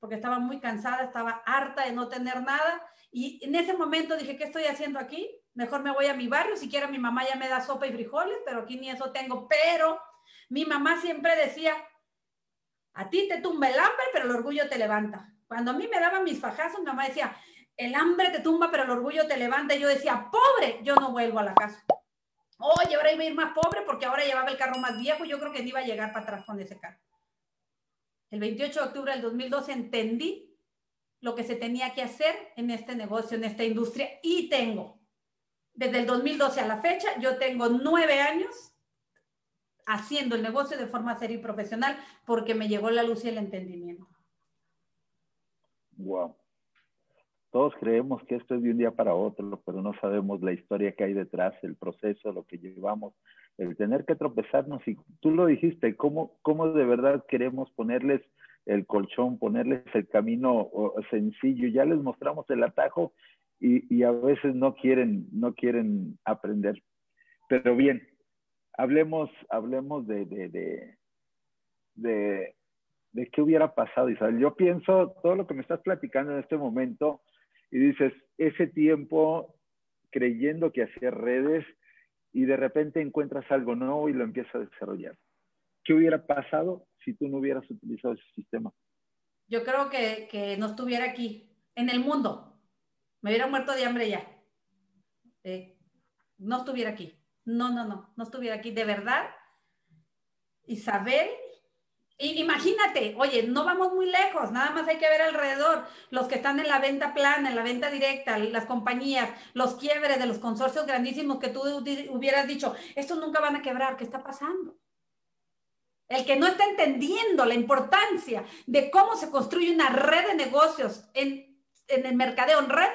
porque estaba muy cansada, estaba harta de no tener nada. Y en ese momento dije, ¿qué estoy haciendo aquí? Mejor me voy a mi barrio, siquiera mi mamá ya me da sopa y frijoles, pero aquí ni eso tengo. Pero mi mamá siempre decía, a ti te tumba el hambre, pero el orgullo te levanta. Cuando a mí me daban mis fajazos, mi mamá decía, el hambre te tumba, pero el orgullo te levanta. Y yo decía, pobre, yo no vuelvo a la casa. Oye, ahora iba a ir más pobre porque ahora llevaba el carro más viejo. Yo creo que no iba a llegar para atrás con ese carro. El 28 de octubre del 2012 entendí lo que se tenía que hacer en este negocio, en esta industria. Y tengo, desde el 2012 a la fecha, yo tengo nueve años haciendo el negocio de forma seria y profesional porque me llegó la luz y el entendimiento. Wow. Todos creemos que esto es de un día para otro, pero no sabemos la historia que hay detrás, el proceso, lo que llevamos, el tener que tropezarnos. Y tú lo dijiste, ¿cómo, cómo de verdad queremos ponerles el colchón, ponerles el camino sencillo? Ya les mostramos el atajo y, y a veces no quieren, no quieren aprender. Pero bien, hablemos, hablemos de, de, de, de, qué hubiera pasado, Isabel. Yo pienso todo lo que me estás platicando en este momento y dices, ese tiempo creyendo que hacía redes y de repente encuentras algo nuevo y lo empiezas a desarrollar. ¿Qué hubiera pasado si tú no hubieras utilizado ese sistema? Yo creo que, que no estuviera aquí, en el mundo. Me hubiera muerto de hambre ya. Eh, no estuviera aquí. No, no, no, no estuviera aquí. De verdad, Isabel, imagínate, oye, no vamos muy lejos, nada más hay que ver alrededor, los que están en la venta plana, en la venta directa, las compañías, los quiebres de los consorcios grandísimos que tú hubieras dicho, estos nunca van a quebrar, ¿qué está pasando? El que no está entendiendo la importancia de cómo se construye una red de negocios en, el mercadeo en red,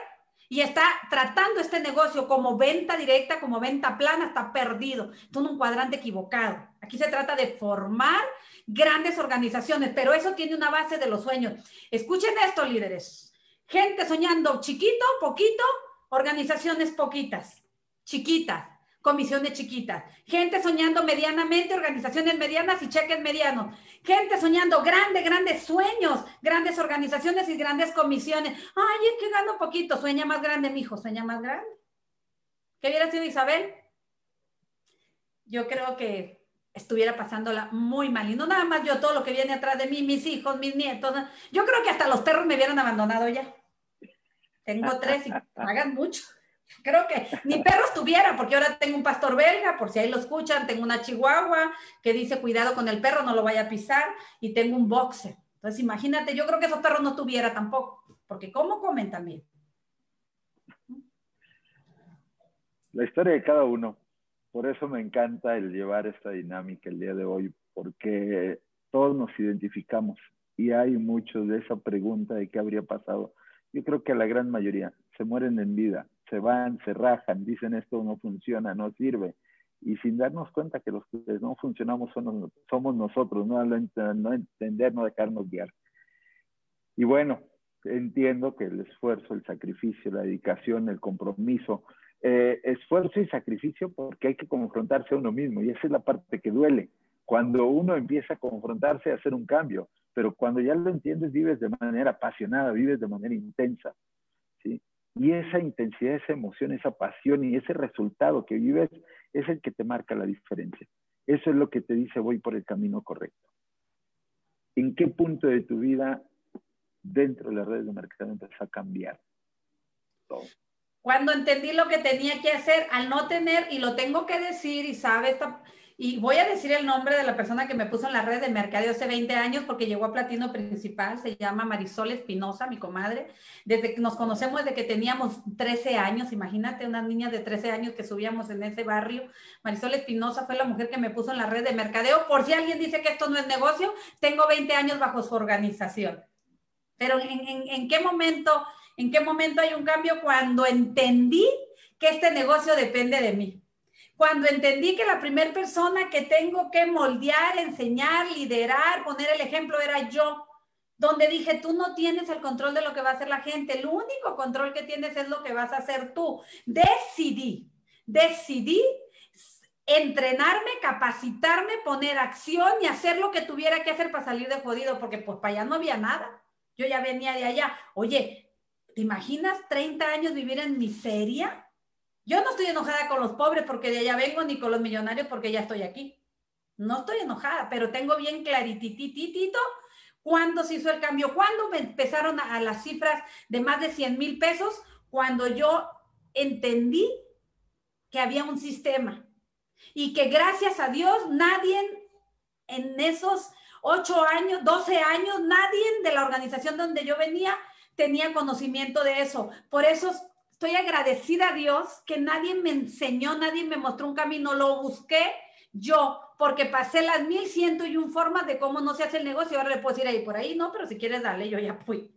y está tratando este negocio como venta directa, como venta plana, está perdido. Está en un cuadrante equivocado. Aquí se trata de formar grandes organizaciones, pero eso tiene una base de los sueños. Escuchen esto, líderes. Gente soñando chiquito, poquito, organizaciones poquitas, chiquitas comisiones chiquitas, gente soñando medianamente, organizaciones medianas y cheques medianos, gente soñando grandes, grandes sueños, grandes organizaciones y grandes comisiones. Ay, es que gano poquito, sueña más grande, mi hijo, sueña más grande. ¿Qué hubiera sido Isabel? Yo creo que estuviera pasándola muy mal. Y no nada más yo, todo lo que viene atrás de mí, mis hijos, mis nietos. Yo creo que hasta los perros me hubieran abandonado ya. Tengo tres y pagan mucho. Creo que ni perros tuviera, porque ahora tengo un pastor belga, por si ahí lo escuchan, tengo una chihuahua que dice cuidado con el perro, no lo vaya a pisar, y tengo un boxer. Entonces imagínate, yo creo que esos perros no tuviera tampoco, porque ¿cómo comen también? La historia de cada uno. Por eso me encanta el llevar esta dinámica el día de hoy, porque todos nos identificamos y hay muchos de esa pregunta de qué habría pasado. Yo creo que la gran mayoría se mueren en vida, se van, se rajan, dicen esto no funciona, no sirve. y sin darnos cuenta que los que no funcionamos somos nosotros, no, no entender, no dejarnos guiar. Y bueno, entiendo que el esfuerzo, el sacrificio, la dedicación, el compromiso, eh, esfuerzo y sacrificio porque hay que confrontarse a uno mismo y esa es la parte que duele. Cuando uno empieza a confrontarse, a hacer un cambio, pero cuando ya lo entiendes, vives de manera apasionada, vives de manera intensa. Y esa intensidad, esa emoción, esa pasión y ese resultado que vives es el que te marca la diferencia. Eso es lo que te dice voy por el camino correcto. ¿En qué punto de tu vida dentro de las redes de mercado empezó a cambiar? Cuando entendí lo que tenía que hacer, al no tener, y lo tengo que decir, y sabe, y voy a decir el nombre de la persona que me puso en la red de mercadeo hace 20 años porque llegó a Platino Principal, se llama Marisol Espinosa, mi comadre. Desde que nos conocemos desde que teníamos 13 años, imagínate, una niña de 13 años que subíamos en ese barrio. Marisol Espinosa fue la mujer que me puso en la red de mercadeo. Por si alguien dice que esto no es negocio, tengo 20 años bajo su organización. Pero ¿en, en qué momento, en qué momento hay un cambio? Cuando entendí que este negocio depende de mí cuando entendí que la primera persona que tengo que moldear, enseñar, liderar, poner el ejemplo era yo, donde dije, tú no tienes el control de lo que va a hacer la gente, el único control que tienes es lo que vas a hacer tú. Decidí, decidí entrenarme, capacitarme, poner acción y hacer lo que tuviera que hacer para salir de jodido, porque pues para allá no había nada. Yo ya venía de allá. Oye, ¿te imaginas 30 años vivir en miseria? Yo no estoy enojada con los pobres porque de allá vengo, ni con los millonarios porque ya estoy aquí. No estoy enojada, pero tengo bien claritititito cuándo se hizo el cambio, cuándo me empezaron a, las cifras de más de 100 mil pesos, cuando yo entendí que había un sistema y que gracias a Dios nadie en esos 8 años, 12 años, nadie de la organización donde yo venía tenía conocimiento de eso. Por eso estoy agradecida a Dios que nadie me enseñó, nadie me mostró un camino, lo busqué yo, porque pasé las mil ciento y un formas de cómo no se hace el negocio. Ahora le puedo decir ahí, por ahí no, pero si quieres darle, yo ya fui.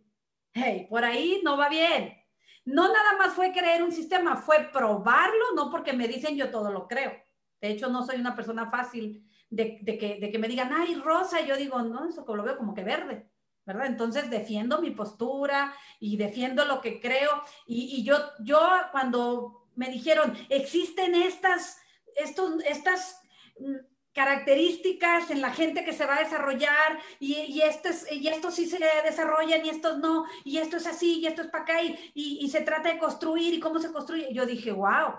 Hey, por ahí no va bien. No nada más fue creer un sistema, fue probarlo, no porque me dicen yo todo lo creo. De hecho, no soy una persona fácil de, que, de que me digan, ay, rosa, yo digo, no, eso lo veo como que verde. Entonces defiendo mi postura y defiendo lo que creo. Y, yo, yo cuando me dijeron, existen estas, estos, estas mm, características en la gente que se va a desarrollar y, y, y estos sí se desarrollan y estos no, y esto es así y esto es para acá y, y, se trata de construir y cómo se construye. Yo dije, wow.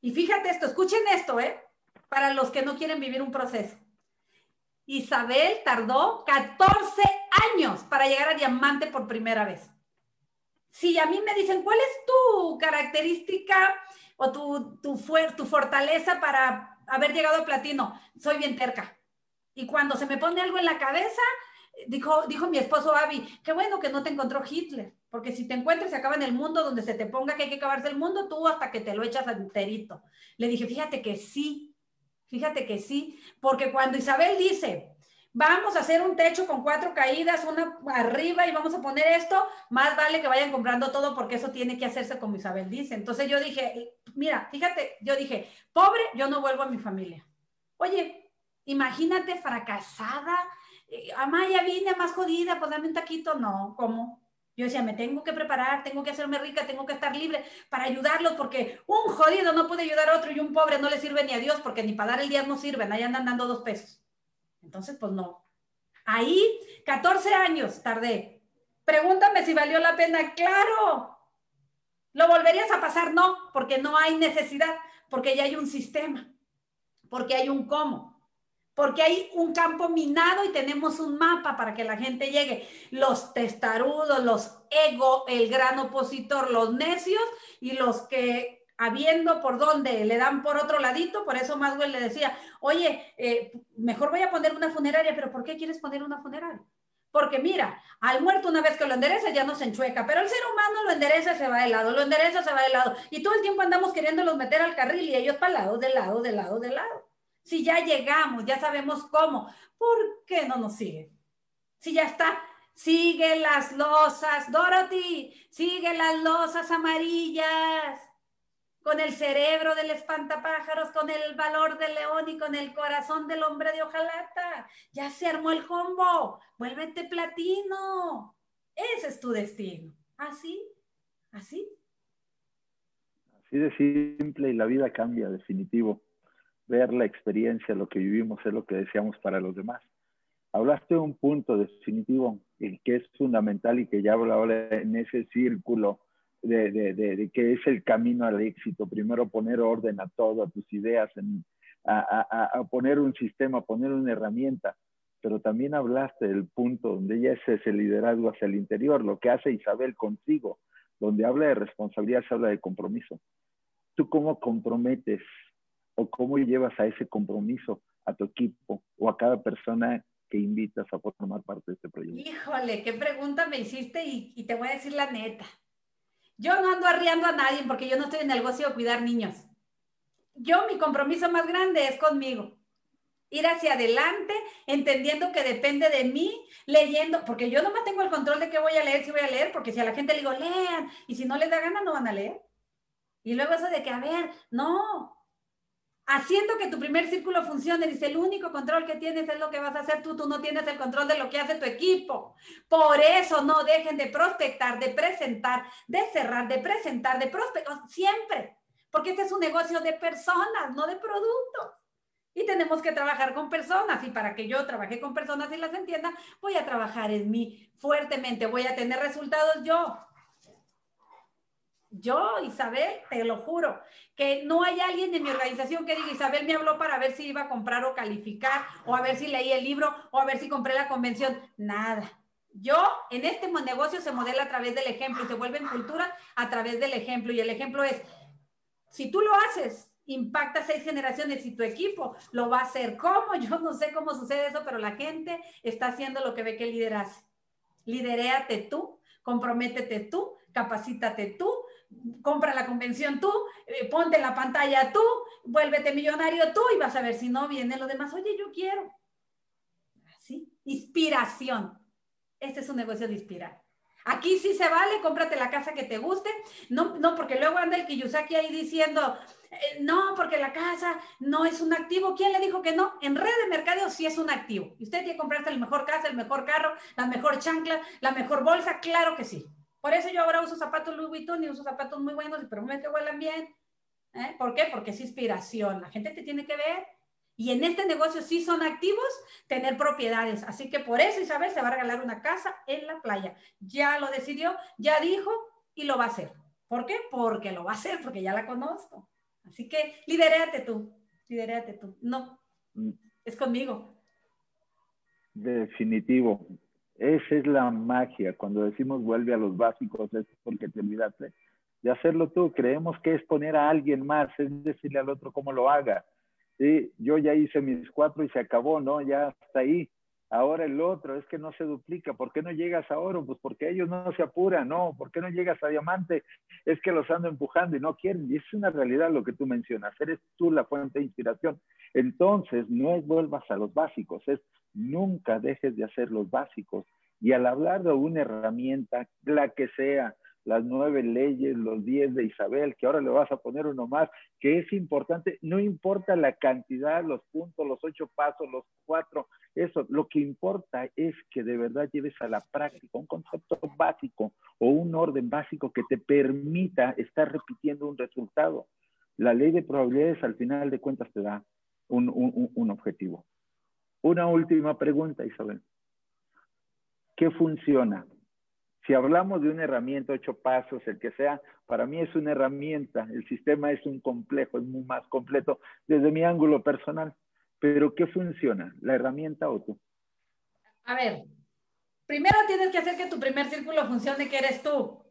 Y fíjate esto, escuchen esto, ¿eh? Para los que no quieren vivir un proceso. Isabel tardó 14 años para llegar a diamante por primera vez. Si a mí me dicen, ¿cuál es tu característica o tu, tu, tu fortaleza para haber llegado a platino? Soy bien terca. Y cuando se me pone algo en la cabeza, dijo, dijo mi esposo Avi, qué bueno que no te encontró Hitler, porque si te encuentras se acaba en el mundo donde se te ponga que hay que acabarse el mundo, tú hasta que te lo echas enterito. Le dije, fíjate que sí, fíjate que sí, porque cuando Isabel dice, vamos a hacer un techo con cuatro caídas, una arriba y vamos a poner esto, más vale que vayan comprando todo porque eso tiene que hacerse como Isabel dice. Entonces yo dije, mira, fíjate, yo dije, pobre, yo no vuelvo a mi familia. Oye, imagínate fracasada, eh, Amaya vine más jodida, pues dame un taquito, no, ¿cómo? Yo decía, me tengo que preparar, tengo que hacerme rica, tengo que estar libre para ayudarlos, porque un jodido no puede ayudar a otro y un pobre no le sirve ni a Dios, porque ni para dar el día no sirven, ahí andan dando dos pesos. Entonces, pues no. Ahí, 14 años tardé. Pregúntame si valió la pena. Claro. ¿Lo volverías a pasar? No, porque no hay necesidad, porque ya hay un sistema, porque hay un cómo, porque hay un campo minado y tenemos un mapa para que la gente llegue. Los testarudos, los ego, el gran opositor, los necios y los que habiendo por dónde le dan por otro ladito, por eso Maswell le decía, oye, eh, mejor voy a poner una funeraria, pero ¿por qué quieres poner una funeraria? Porque mira, al muerto una vez que lo endereza ya no se enchueca, pero el ser humano lo endereza, se va de lado, lo endereza, se va de lado, y todo el tiempo andamos queriéndolos meter al carril y ellos para lado, de lado, de lado, de lado. Si ya llegamos, ya sabemos cómo, ¿por qué no nos siguen? Si ya está, sigue las losas, Dorothy, sigue las losas amarillas con el cerebro del espantapájaros, con el valor del león y con el corazón del hombre de hojalata. Ya se armó el combo. Vuélvete platino. Ese es tu destino. Así, así. Así de simple y la vida cambia, definitivo. Ver la experiencia, lo que vivimos es lo que deseamos para los demás. Hablaste de un punto definitivo, el que es fundamental y que ya hablaba en ese círculo de, que es el camino al éxito. Primero poner orden a todo, a tus ideas, a, a, a, poner un sistema, poner una herramienta. Pero también hablaste del punto donde ya es ese liderazgo hacia el interior, lo que hace Isabel consigo, donde habla de responsabilidad, se habla de compromiso. ¿Tú cómo comprometes o cómo llevas a ese compromiso a tu equipo o a cada persona que invitas a formar parte de este proyecto? Híjole, qué pregunta me hiciste y, y te voy a decir la neta. Yo no ando arriando a nadie porque yo no estoy en el negocio de cuidar niños. Yo, mi compromiso más grande es conmigo. Ir hacia adelante, entendiendo que depende de mí, leyendo, porque yo no me tengo el control de qué voy a leer, si voy a leer, porque si a la gente le digo, lean, y si no les da gana, no van a leer. Y luego eso de que, a ver, no, haciendo que tu primer círculo funcione. Dice, el único control que tienes es lo que vas a hacer tú, tú no tienes el control de lo que hace tu equipo. Por eso no dejen de prospectar, de presentar, de cerrar, de presentar, de prospectar, siempre, porque este es un negocio de personas, no de productos. Y tenemos que trabajar con personas. Y para que yo trabaje con personas y las entienda, voy a trabajar en mí fuertemente. Voy a tener resultados yo. Yo, Isabel, te lo juro, que no hay alguien en mi organización que diga, Isabel me habló para ver si iba a comprar o calificar, o a ver si leí el libro, o a ver si compré la convención. Nada. Yo, en este negocio se modela a través del ejemplo y se vuelve en cultura a través del ejemplo. Y el ejemplo es, si tú lo haces, impacta seis generaciones y tu equipo lo va a hacer. ¿Cómo? Yo no sé cómo sucede eso, pero la gente está haciendo lo que ve que hace. Lideréate tú, comprométete tú, capacítate tú, compra la convención tú, eh, ponte la pantalla tú, vuélvete millonario tú y vas a ver si no viene lo demás. Oye, yo quiero. Así, inspiración. Este es un negocio de inspirar. Aquí sí se vale, cómprate la casa que te guste. No, no, porque luego anda el Kiyosaki ahí diciendo, eh, no, porque la casa no es un activo. ¿Quién le dijo que no? En red de mercadeo sí es un activo. Y usted tiene que comprarse la mejor casa, el mejor carro, la mejor chancla, la mejor bolsa, claro que sí. Por eso yo ahora uso zapatos Louis Vuitton y uso zapatos muy buenos, pero me que huelan bien. ¿Eh? ¿Por qué? Porque es inspiración. La gente te tiene que ver. Y en este negocio sí son activos tener propiedades. Así que por eso Isabel se va a regalar una casa en la playa. Ya lo decidió, ya dijo y lo va a hacer. ¿Por qué? Porque lo va a hacer, porque ya la conozco. Así que lideréate tú, lideréate tú. No, mm. es conmigo. Definitivo. Esa es la magia. Cuando decimos vuelve a los básicos, es porque te olvidaste de hacerlo tú. Creemos que es poner a alguien más, es decirle al otro cómo lo haga. ¿Sí? Yo ya hice mis cuatro y se acabó, ¿no? Ya hasta ahí. Ahora el otro, es que no se duplica. ¿Por qué no llegas a oro? Pues porque ellos no se apuran, ¿no? ¿Por qué no llegas a diamante? Es que los ando empujando y no quieren. Y es una realidad lo que tú mencionas. Eres tú la fuente de inspiración. Entonces, no vuelvas a los básicos, es nunca dejes de hacer los básicos. Y al hablar de una herramienta, la que sea, las nueve leyes, los diez de Isabel, que ahora le vas a poner uno más, que es importante, no importa la cantidad, los puntos, los ocho pasos, los cuatro, eso, lo que importa es que de verdad lleves a la práctica un concepto básico o un orden básico que te permita estar repitiendo un resultado. La ley de probabilidades al final de cuentas te da un, un, un objetivo. Una última pregunta, Isabel. ¿Qué funciona? Si hablamos de una herramienta, ocho pasos, el que sea, para mí es una herramienta. El sistema es un complejo, es muy más completo desde mi ángulo personal. Pero ¿qué funciona? ¿La herramienta o tú? A ver, primero tienes que hacer que tu primer círculo funcione, que eres tú.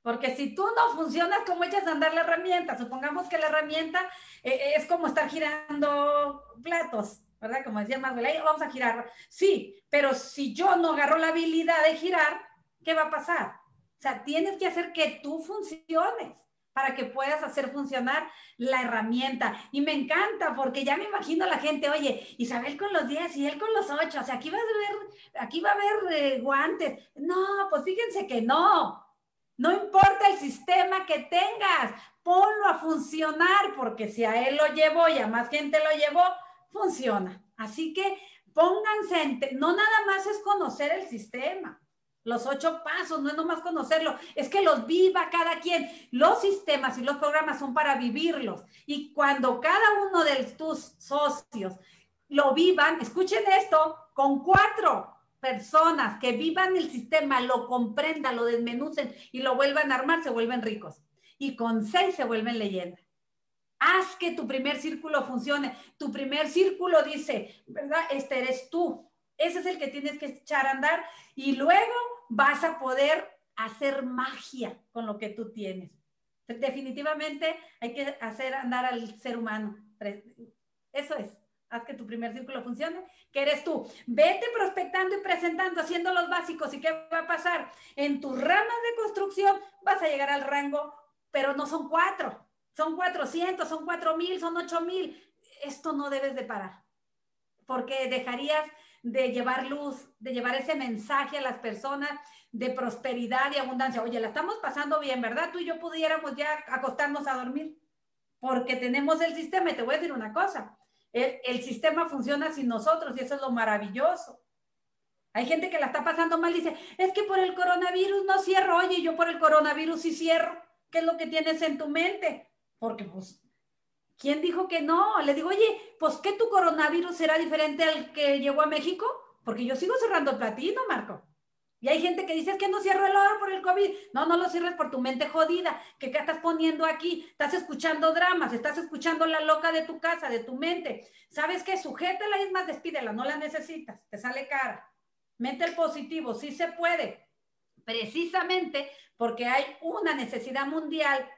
Porque si tú no funcionas, ¿cómo echas a andar la herramienta? Supongamos que la herramienta eh, es como estar girando platos. ¿verdad? Como decía Manuel, vamos a girar. Sí, pero si yo no agarro la habilidad de girar, ¿qué va a pasar? O sea, tienes que hacer que tú funciones para que puedas hacer funcionar la herramienta. Y me encanta porque ya me imagino a la gente, oye, Isabel con los 10 y él con los 8, o sea, aquí va a haber, aquí va a haber eh, guantes. No, pues fíjense que no. No importa el sistema que tengas, ponlo a funcionar, porque si a él lo llevó y a más gente lo llevó, funciona. Así que pónganse, no nada más es conocer el sistema, los ocho pasos, no es nomás conocerlo, es que los viva cada quien. Los sistemas y los programas son para vivirlos. Y cuando cada uno de tus socios lo vivan, escuchen esto, con cuatro personas que vivan el sistema, lo comprendan, lo desmenucen y lo vuelvan a armar, se vuelven ricos. Y con seis se vuelven leyenda. Haz que tu primer círculo funcione. Tu primer círculo dice, ¿verdad? Este eres tú. Ese es el que tienes que echar a andar y luego vas a poder hacer magia con lo que tú tienes. Definitivamente hay que hacer andar al ser humano. Eso es. Haz que tu primer círculo funcione, que eres tú. Vete prospectando y presentando, haciendo los básicos. ¿Y qué va a pasar? En tus ramas de construcción vas a llegar al rango, pero no son cuatro, son 400, son cuatro mil, son ocho mil. Esto no debes de parar, porque dejarías de llevar luz, de llevar ese mensaje a las personas de prosperidad y abundancia. Oye, la estamos pasando bien, ¿verdad? Tú y yo pudiéramos ya acostarnos a dormir porque tenemos el sistema. Y te voy a decir una cosa, el, el sistema funciona sin nosotros y eso es lo maravilloso. Hay gente que la está pasando mal dice, es que por el coronavirus no cierro. Oye, yo por el coronavirus sí cierro. ¿Qué es lo que tienes en tu mente? Porque pues ¿Quién dijo que no? Le digo, oye, pues que tu coronavirus será diferente al que llegó a México? Porque yo sigo cerrando el platino, Marco. Y hay gente que dice es que no cierro el oro por el COVID. No, no lo cierres por tu mente jodida. ¿Qué, ¿Qué estás poniendo aquí? Estás escuchando dramas, estás escuchando la loca de tu casa, de tu mente. ¿Sabes qué? Sujétala y más despídela, no la necesitas, te sale cara. Mente el positivo, sí se puede. Precisamente porque hay una necesidad mundial.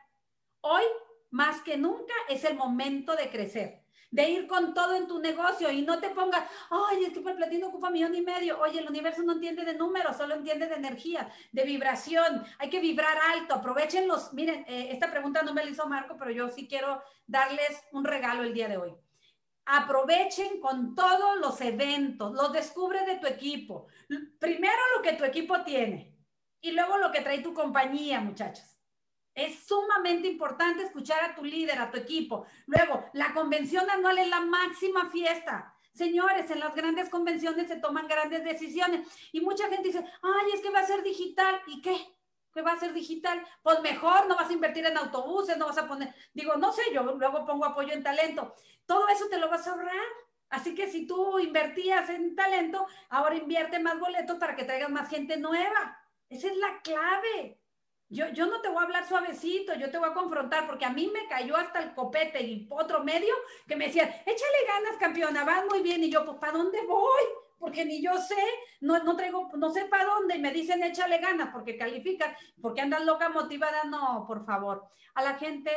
Hoy más que nunca es el momento de crecer, de ir con todo en tu negocio y no te pongas, ay, es que el platino ocupa millón y medio. Oye, el universo no entiende de números, solo entiende de energía, de vibración. Hay que vibrar alto. Aprovechen los, miren, eh, esta pregunta no me la hizo Marco, pero yo sí quiero darles un regalo el día de hoy. Aprovechen con todos los eventos, los descubre de tu equipo. Primero lo que tu equipo tiene y luego lo que trae tu compañía, muchachos. Es sumamente importante escuchar a tu líder, a tu equipo. Luego, la convención anual es la máxima fiesta. Señores, en las grandes convenciones se toman grandes decisiones y mucha gente dice, ay, es que va a ser digital. ¿Y qué? ¿Qué va a ser digital? Pues mejor no vas a invertir en autobuses, no vas a poner, digo, no sé, yo luego pongo apoyo en talento. Todo eso te lo vas a ahorrar. Así que si tú invertías en talento, ahora invierte más boletos para que traigas más gente nueva. Esa es la clave. Yo, yo no te voy a hablar suavecito, yo te voy a confrontar, porque a mí me cayó hasta el copete y otro medio que me decían, échale ganas, campeona, vas muy bien. Y yo, pues, ¿para dónde voy? Porque ni yo sé, no, no traigo, no sé para dónde, y me dicen échale ganas, porque califican, porque andas loca motivada. No, por favor. A la gente,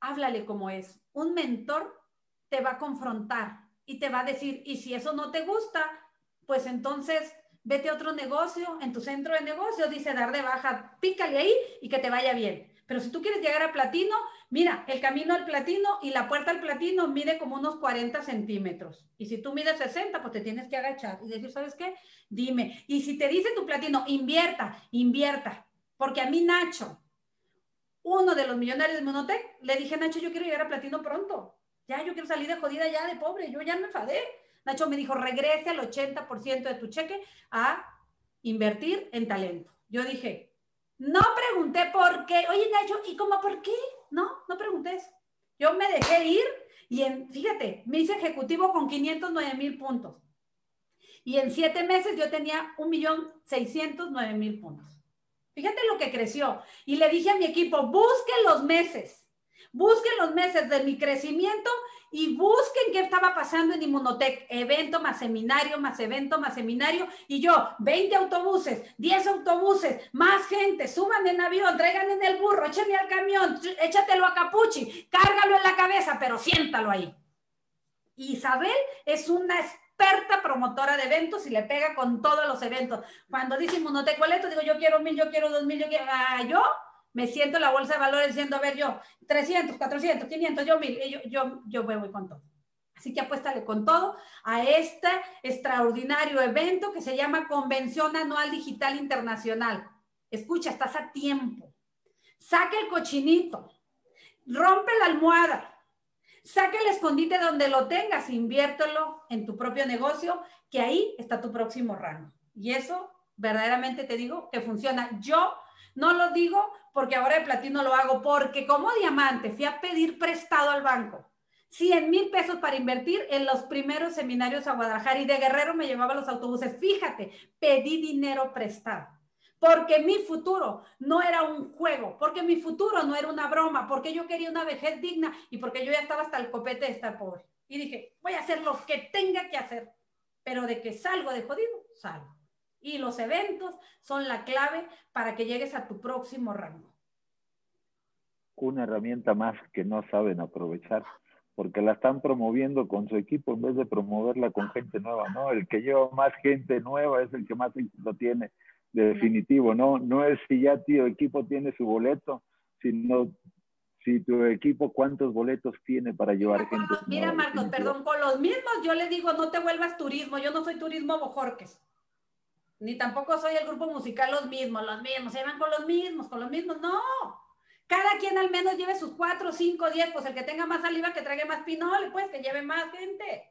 háblale como es. Un mentor te va a confrontar y te va a decir, y si eso no te gusta, pues entonces vete a otro negocio, en tu centro de negocios, dice dar de baja, pícale ahí y que te vaya bien. Pero si tú quieres llegar a platino, mira, el camino al platino y la puerta al platino mide como unos 40 centímetros. Y si tú mides 60, pues te tienes que agachar y decir, ¿sabes qué? Dime. Y si te dice tu platino, invierta, invierta. Porque a mí, Nacho, uno de los millonarios de Monotec, le dije, Nacho, yo quiero llegar a platino pronto. Ya, yo quiero salir de jodida ya, de pobre. Yo ya me enfadé. Nacho me dijo, regrese al 80% de tu cheque a invertir en talento. Yo dije, no pregunté por qué. Oye, Nacho, ¿y cómo por qué? No, no pregunté eso. Yo me dejé ir y en, fíjate, me hice ejecutivo con 509 mil puntos. Y en siete meses yo tenía un millón mil puntos. Fíjate lo que creció. Y le dije a mi equipo, busquen los meses, busquen los meses de mi crecimiento y busquen qué estaba pasando en Inmunotech, evento más seminario, más evento más seminario, y yo, 20 autobuses, 10 autobuses, más gente, suban en avión, traigan en el burro, échenme al camión, échatelo a Capuchi, cárgalo en la cabeza, pero siéntalo ahí. Isabel es una experta promotora de eventos y le pega con todos los eventos. Cuando dice Inmunotech, ¿cuál Digo, yo quiero mil, yo quiero dos mil, yo quiero... Ah, yo me siento la bolsa de valores diciendo, a ver, yo 300, 400, 500, yo 1000, yo, yo, yo voy con todo. Así que apuéstale con todo a este extraordinario evento que se llama Convención Anual Digital Internacional. Escucha, estás a tiempo. Saca el cochinito. rompe la almohada, saca el escondite donde lo tengas, inviértelo en tu propio negocio, que ahí está tu próximo rango. Y eso verdaderamente te digo que funciona. Yo no lo digo porque ahora de platino lo hago, porque como diamante fui a pedir prestado al banco 100 mil pesos para invertir en los primeros seminarios a Guadalajara y de Guerrero me llevaba los autobuses. Fíjate, pedí dinero prestado. Porque mi futuro no era un juego, porque mi futuro no era una broma, porque yo quería una vejez digna y porque yo ya estaba hasta el copete de estar pobre. Y dije, voy a hacer lo que tenga que hacer, pero de que salgo de jodido, salgo. Y los eventos son la clave para que llegues a tu próximo rango. Una herramienta más que no saben aprovechar porque la están promoviendo con su equipo en vez de promoverla con gente nueva, ¿no? El que lleva más gente nueva es el que más lo tiene, definitivo, ¿no? No es si ya tu equipo tiene su boleto, sino si tu equipo cuántos boletos tiene para llevar mira, gente. Mira, Marcos, perdón, con los mismos yo le digo, no te vuelvas turismo, yo no soy turismo Bojorques, ni tampoco soy el grupo musical los mismos, los mismos, se van con los mismos, con los mismos, no cada quien al menos lleve sus cuatro, cinco, diez, pues el que tenga más saliva que traiga más pinole, pues que lleve más gente.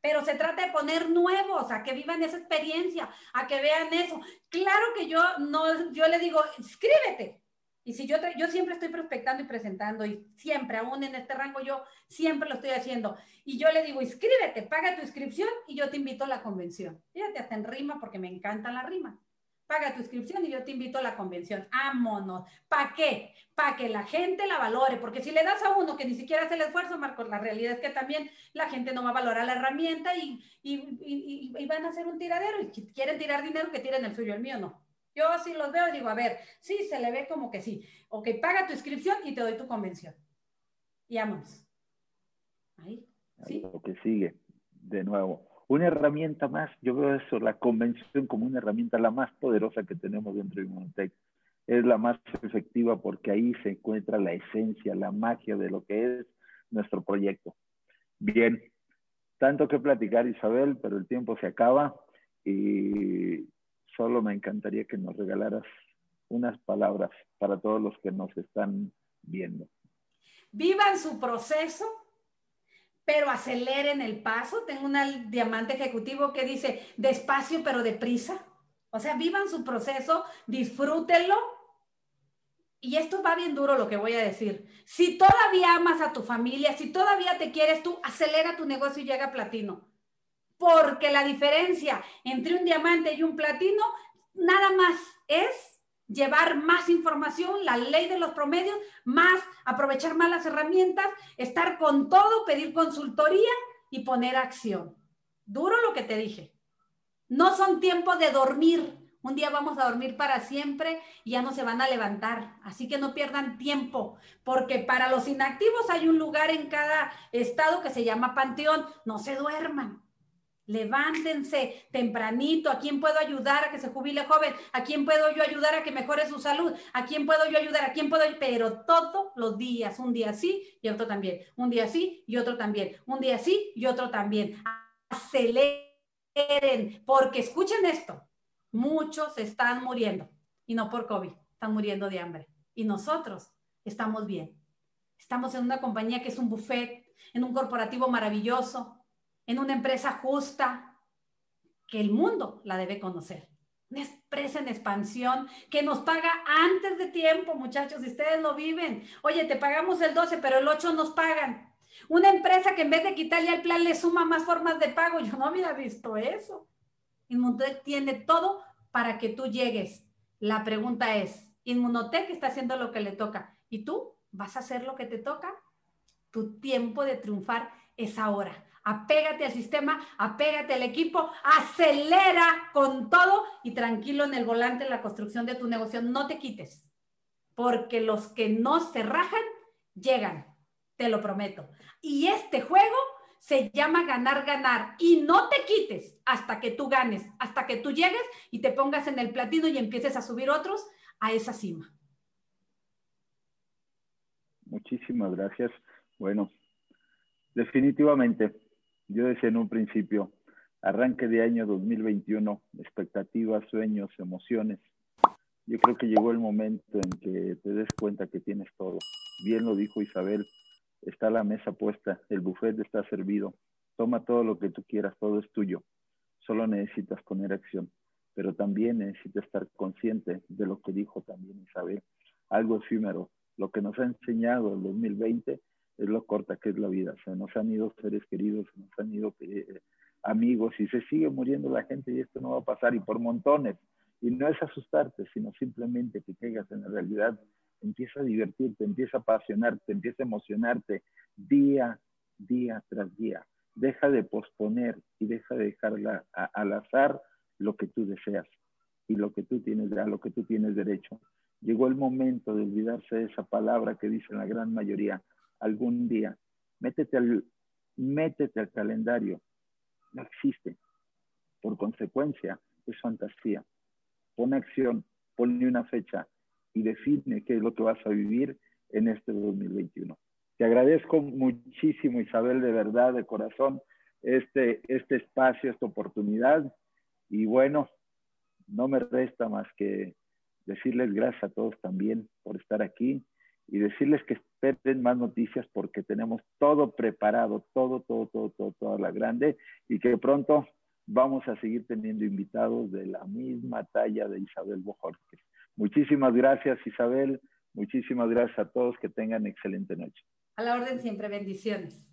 Pero se trata de poner nuevos, a que vivan esa experiencia, a que vean eso. Claro que yo no, yo le digo, inscríbete. Y si yo, yo siempre estoy prospectando y presentando, y siempre, aún en este rango, yo siempre lo estoy haciendo. Y yo le digo, inscríbete, paga tu inscripción y yo te invito a la convención. Fíjate, hasta en rima, porque me encanta la rima paga tu inscripción y yo te invito a la convención. Ámonos. ¿Para qué? Para que la gente la valore, porque si le das a uno que ni siquiera hace el esfuerzo, Marcos, la realidad es que también la gente no va a valorar la herramienta y, y, y, van a hacer un tiradero y si quieren tirar dinero, que tiren el suyo, el mío no. Yo sí los veo y digo, a ver, sí, se le ve como que sí. Ok, paga tu inscripción y te doy tu convención. Y vámonos. Ahí. ¿Sí? Lo que sigue, de nuevo una herramienta más, yo veo eso, la convención como una herramienta la más poderosa que tenemos dentro de Inmunotech. Es la más efectiva porque ahí se encuentra la esencia, la magia de lo que es nuestro proyecto. Bien, tanto que platicar Isabel, pero el tiempo se acaba y solo me encantaría que nos regalaras unas palabras para todos los que nos están viendo. Vivan su proceso, pero aceleren el paso. Tengo un diamante ejecutivo que dice despacio pero deprisa. O sea, vivan su proceso, disfrútenlo. Y esto va bien duro lo que voy a decir. Si todavía amas a tu familia, si todavía te quieres tú, acelera tu negocio y llega a platino. Porque la diferencia entre un diamante y un platino nada más es llevar más información, la ley de los promedios, más aprovechar más las herramientas, estar con todo, pedir consultoría y poner acción. Duro lo que te dije. No son tiempos de dormir. Un día vamos a dormir para siempre y ya no se van a levantar. Así que no pierdan tiempo, porque para los inactivos hay un lugar en cada estado que se llama panteón. No se duerman. Levántense tempranito. ¿A quién puedo ayudar a que se jubile joven? ¿A quién puedo yo ayudar a que mejore su salud? ¿A quién puedo yo ayudar? ¿A quién puedo? Pero todos los días, un día sí y otro también. Un día sí y otro también. Un día sí y otro también. Aceleren, porque escuchen esto. Muchos están muriendo y no por COVID, están muriendo de hambre. Y nosotros estamos bien. Estamos en una compañía que es un buffet, en un corporativo maravilloso, en una empresa justa, que el mundo la debe conocer. Una empresa en expansión que nos paga antes de tiempo, muchachos, si ustedes lo viven. Oye, te pagamos el 12, pero el 8 nos pagan. Una empresa que en vez de quitarle al plan le suma más formas de pago. Yo no había visto eso. Inmunotech tiene todo para que tú llegues. La pregunta es, Inmunotech está haciendo lo que le toca. ¿Y tú vas a hacer lo que te toca? Tu tiempo de triunfar es ahora apégate al sistema, apégate al equipo, acelera con todo y tranquilo en el volante en la construcción de tu negocio. No te quites, porque los que no se rajan, llegan, te lo prometo. Y este juego se llama ganar, ganar. Y no te quites hasta que tú ganes, hasta que tú llegues y te pongas en el platino y empieces a subir otros a esa cima. Muchísimas gracias. Bueno, definitivamente yo decía en un principio, arranque de año 2021, expectativas, sueños, emociones. Yo creo que llegó el momento en que te des cuenta que tienes todo. Bien lo dijo Isabel, está la mesa puesta, el buffet está servido. Toma todo lo que tú quieras, todo es tuyo. Solo necesitas poner acción, pero también necesitas estar consciente de lo que dijo también Isabel. Algo efímero. Lo que nos ha enseñado el 2020 es lo corta que es la vida. Se nos han ido seres queridos, se nos han ido eh, amigos y se sigue muriendo la gente y esto no va a pasar y por montones. Y no es asustarte, sino simplemente que caigas en la realidad, empieza a divertirte, empieza a apasionarte, empieza a emocionarte día, día tras día. Deja de posponer y deja de dejar al azar lo que tú deseas y lo que tú tienes, a lo que tú tienes derecho. Llegó el momento de olvidarse de esa palabra que dicen la gran mayoría, algún día. Métete al, métete al calendario. No existe. Por consecuencia, es fantasía. Pon acción, ponle una fecha y define qué es lo que vas a vivir en este 2021. Te agradezco muchísimo, Isabel, de verdad, de corazón, este, este espacio, esta oportunidad. Y bueno, no me resta más que decirles gracias a todos también por estar aquí y decirles que esperen más noticias porque tenemos todo preparado, todo, todo, todo, todo, toda la grande y que pronto vamos a seguir teniendo invitados de la misma talla de Isabel Bojorquez. Muchísimas gracias Isabel, muchísimas gracias a todos, que tengan excelente noche. A la orden siempre, bendiciones.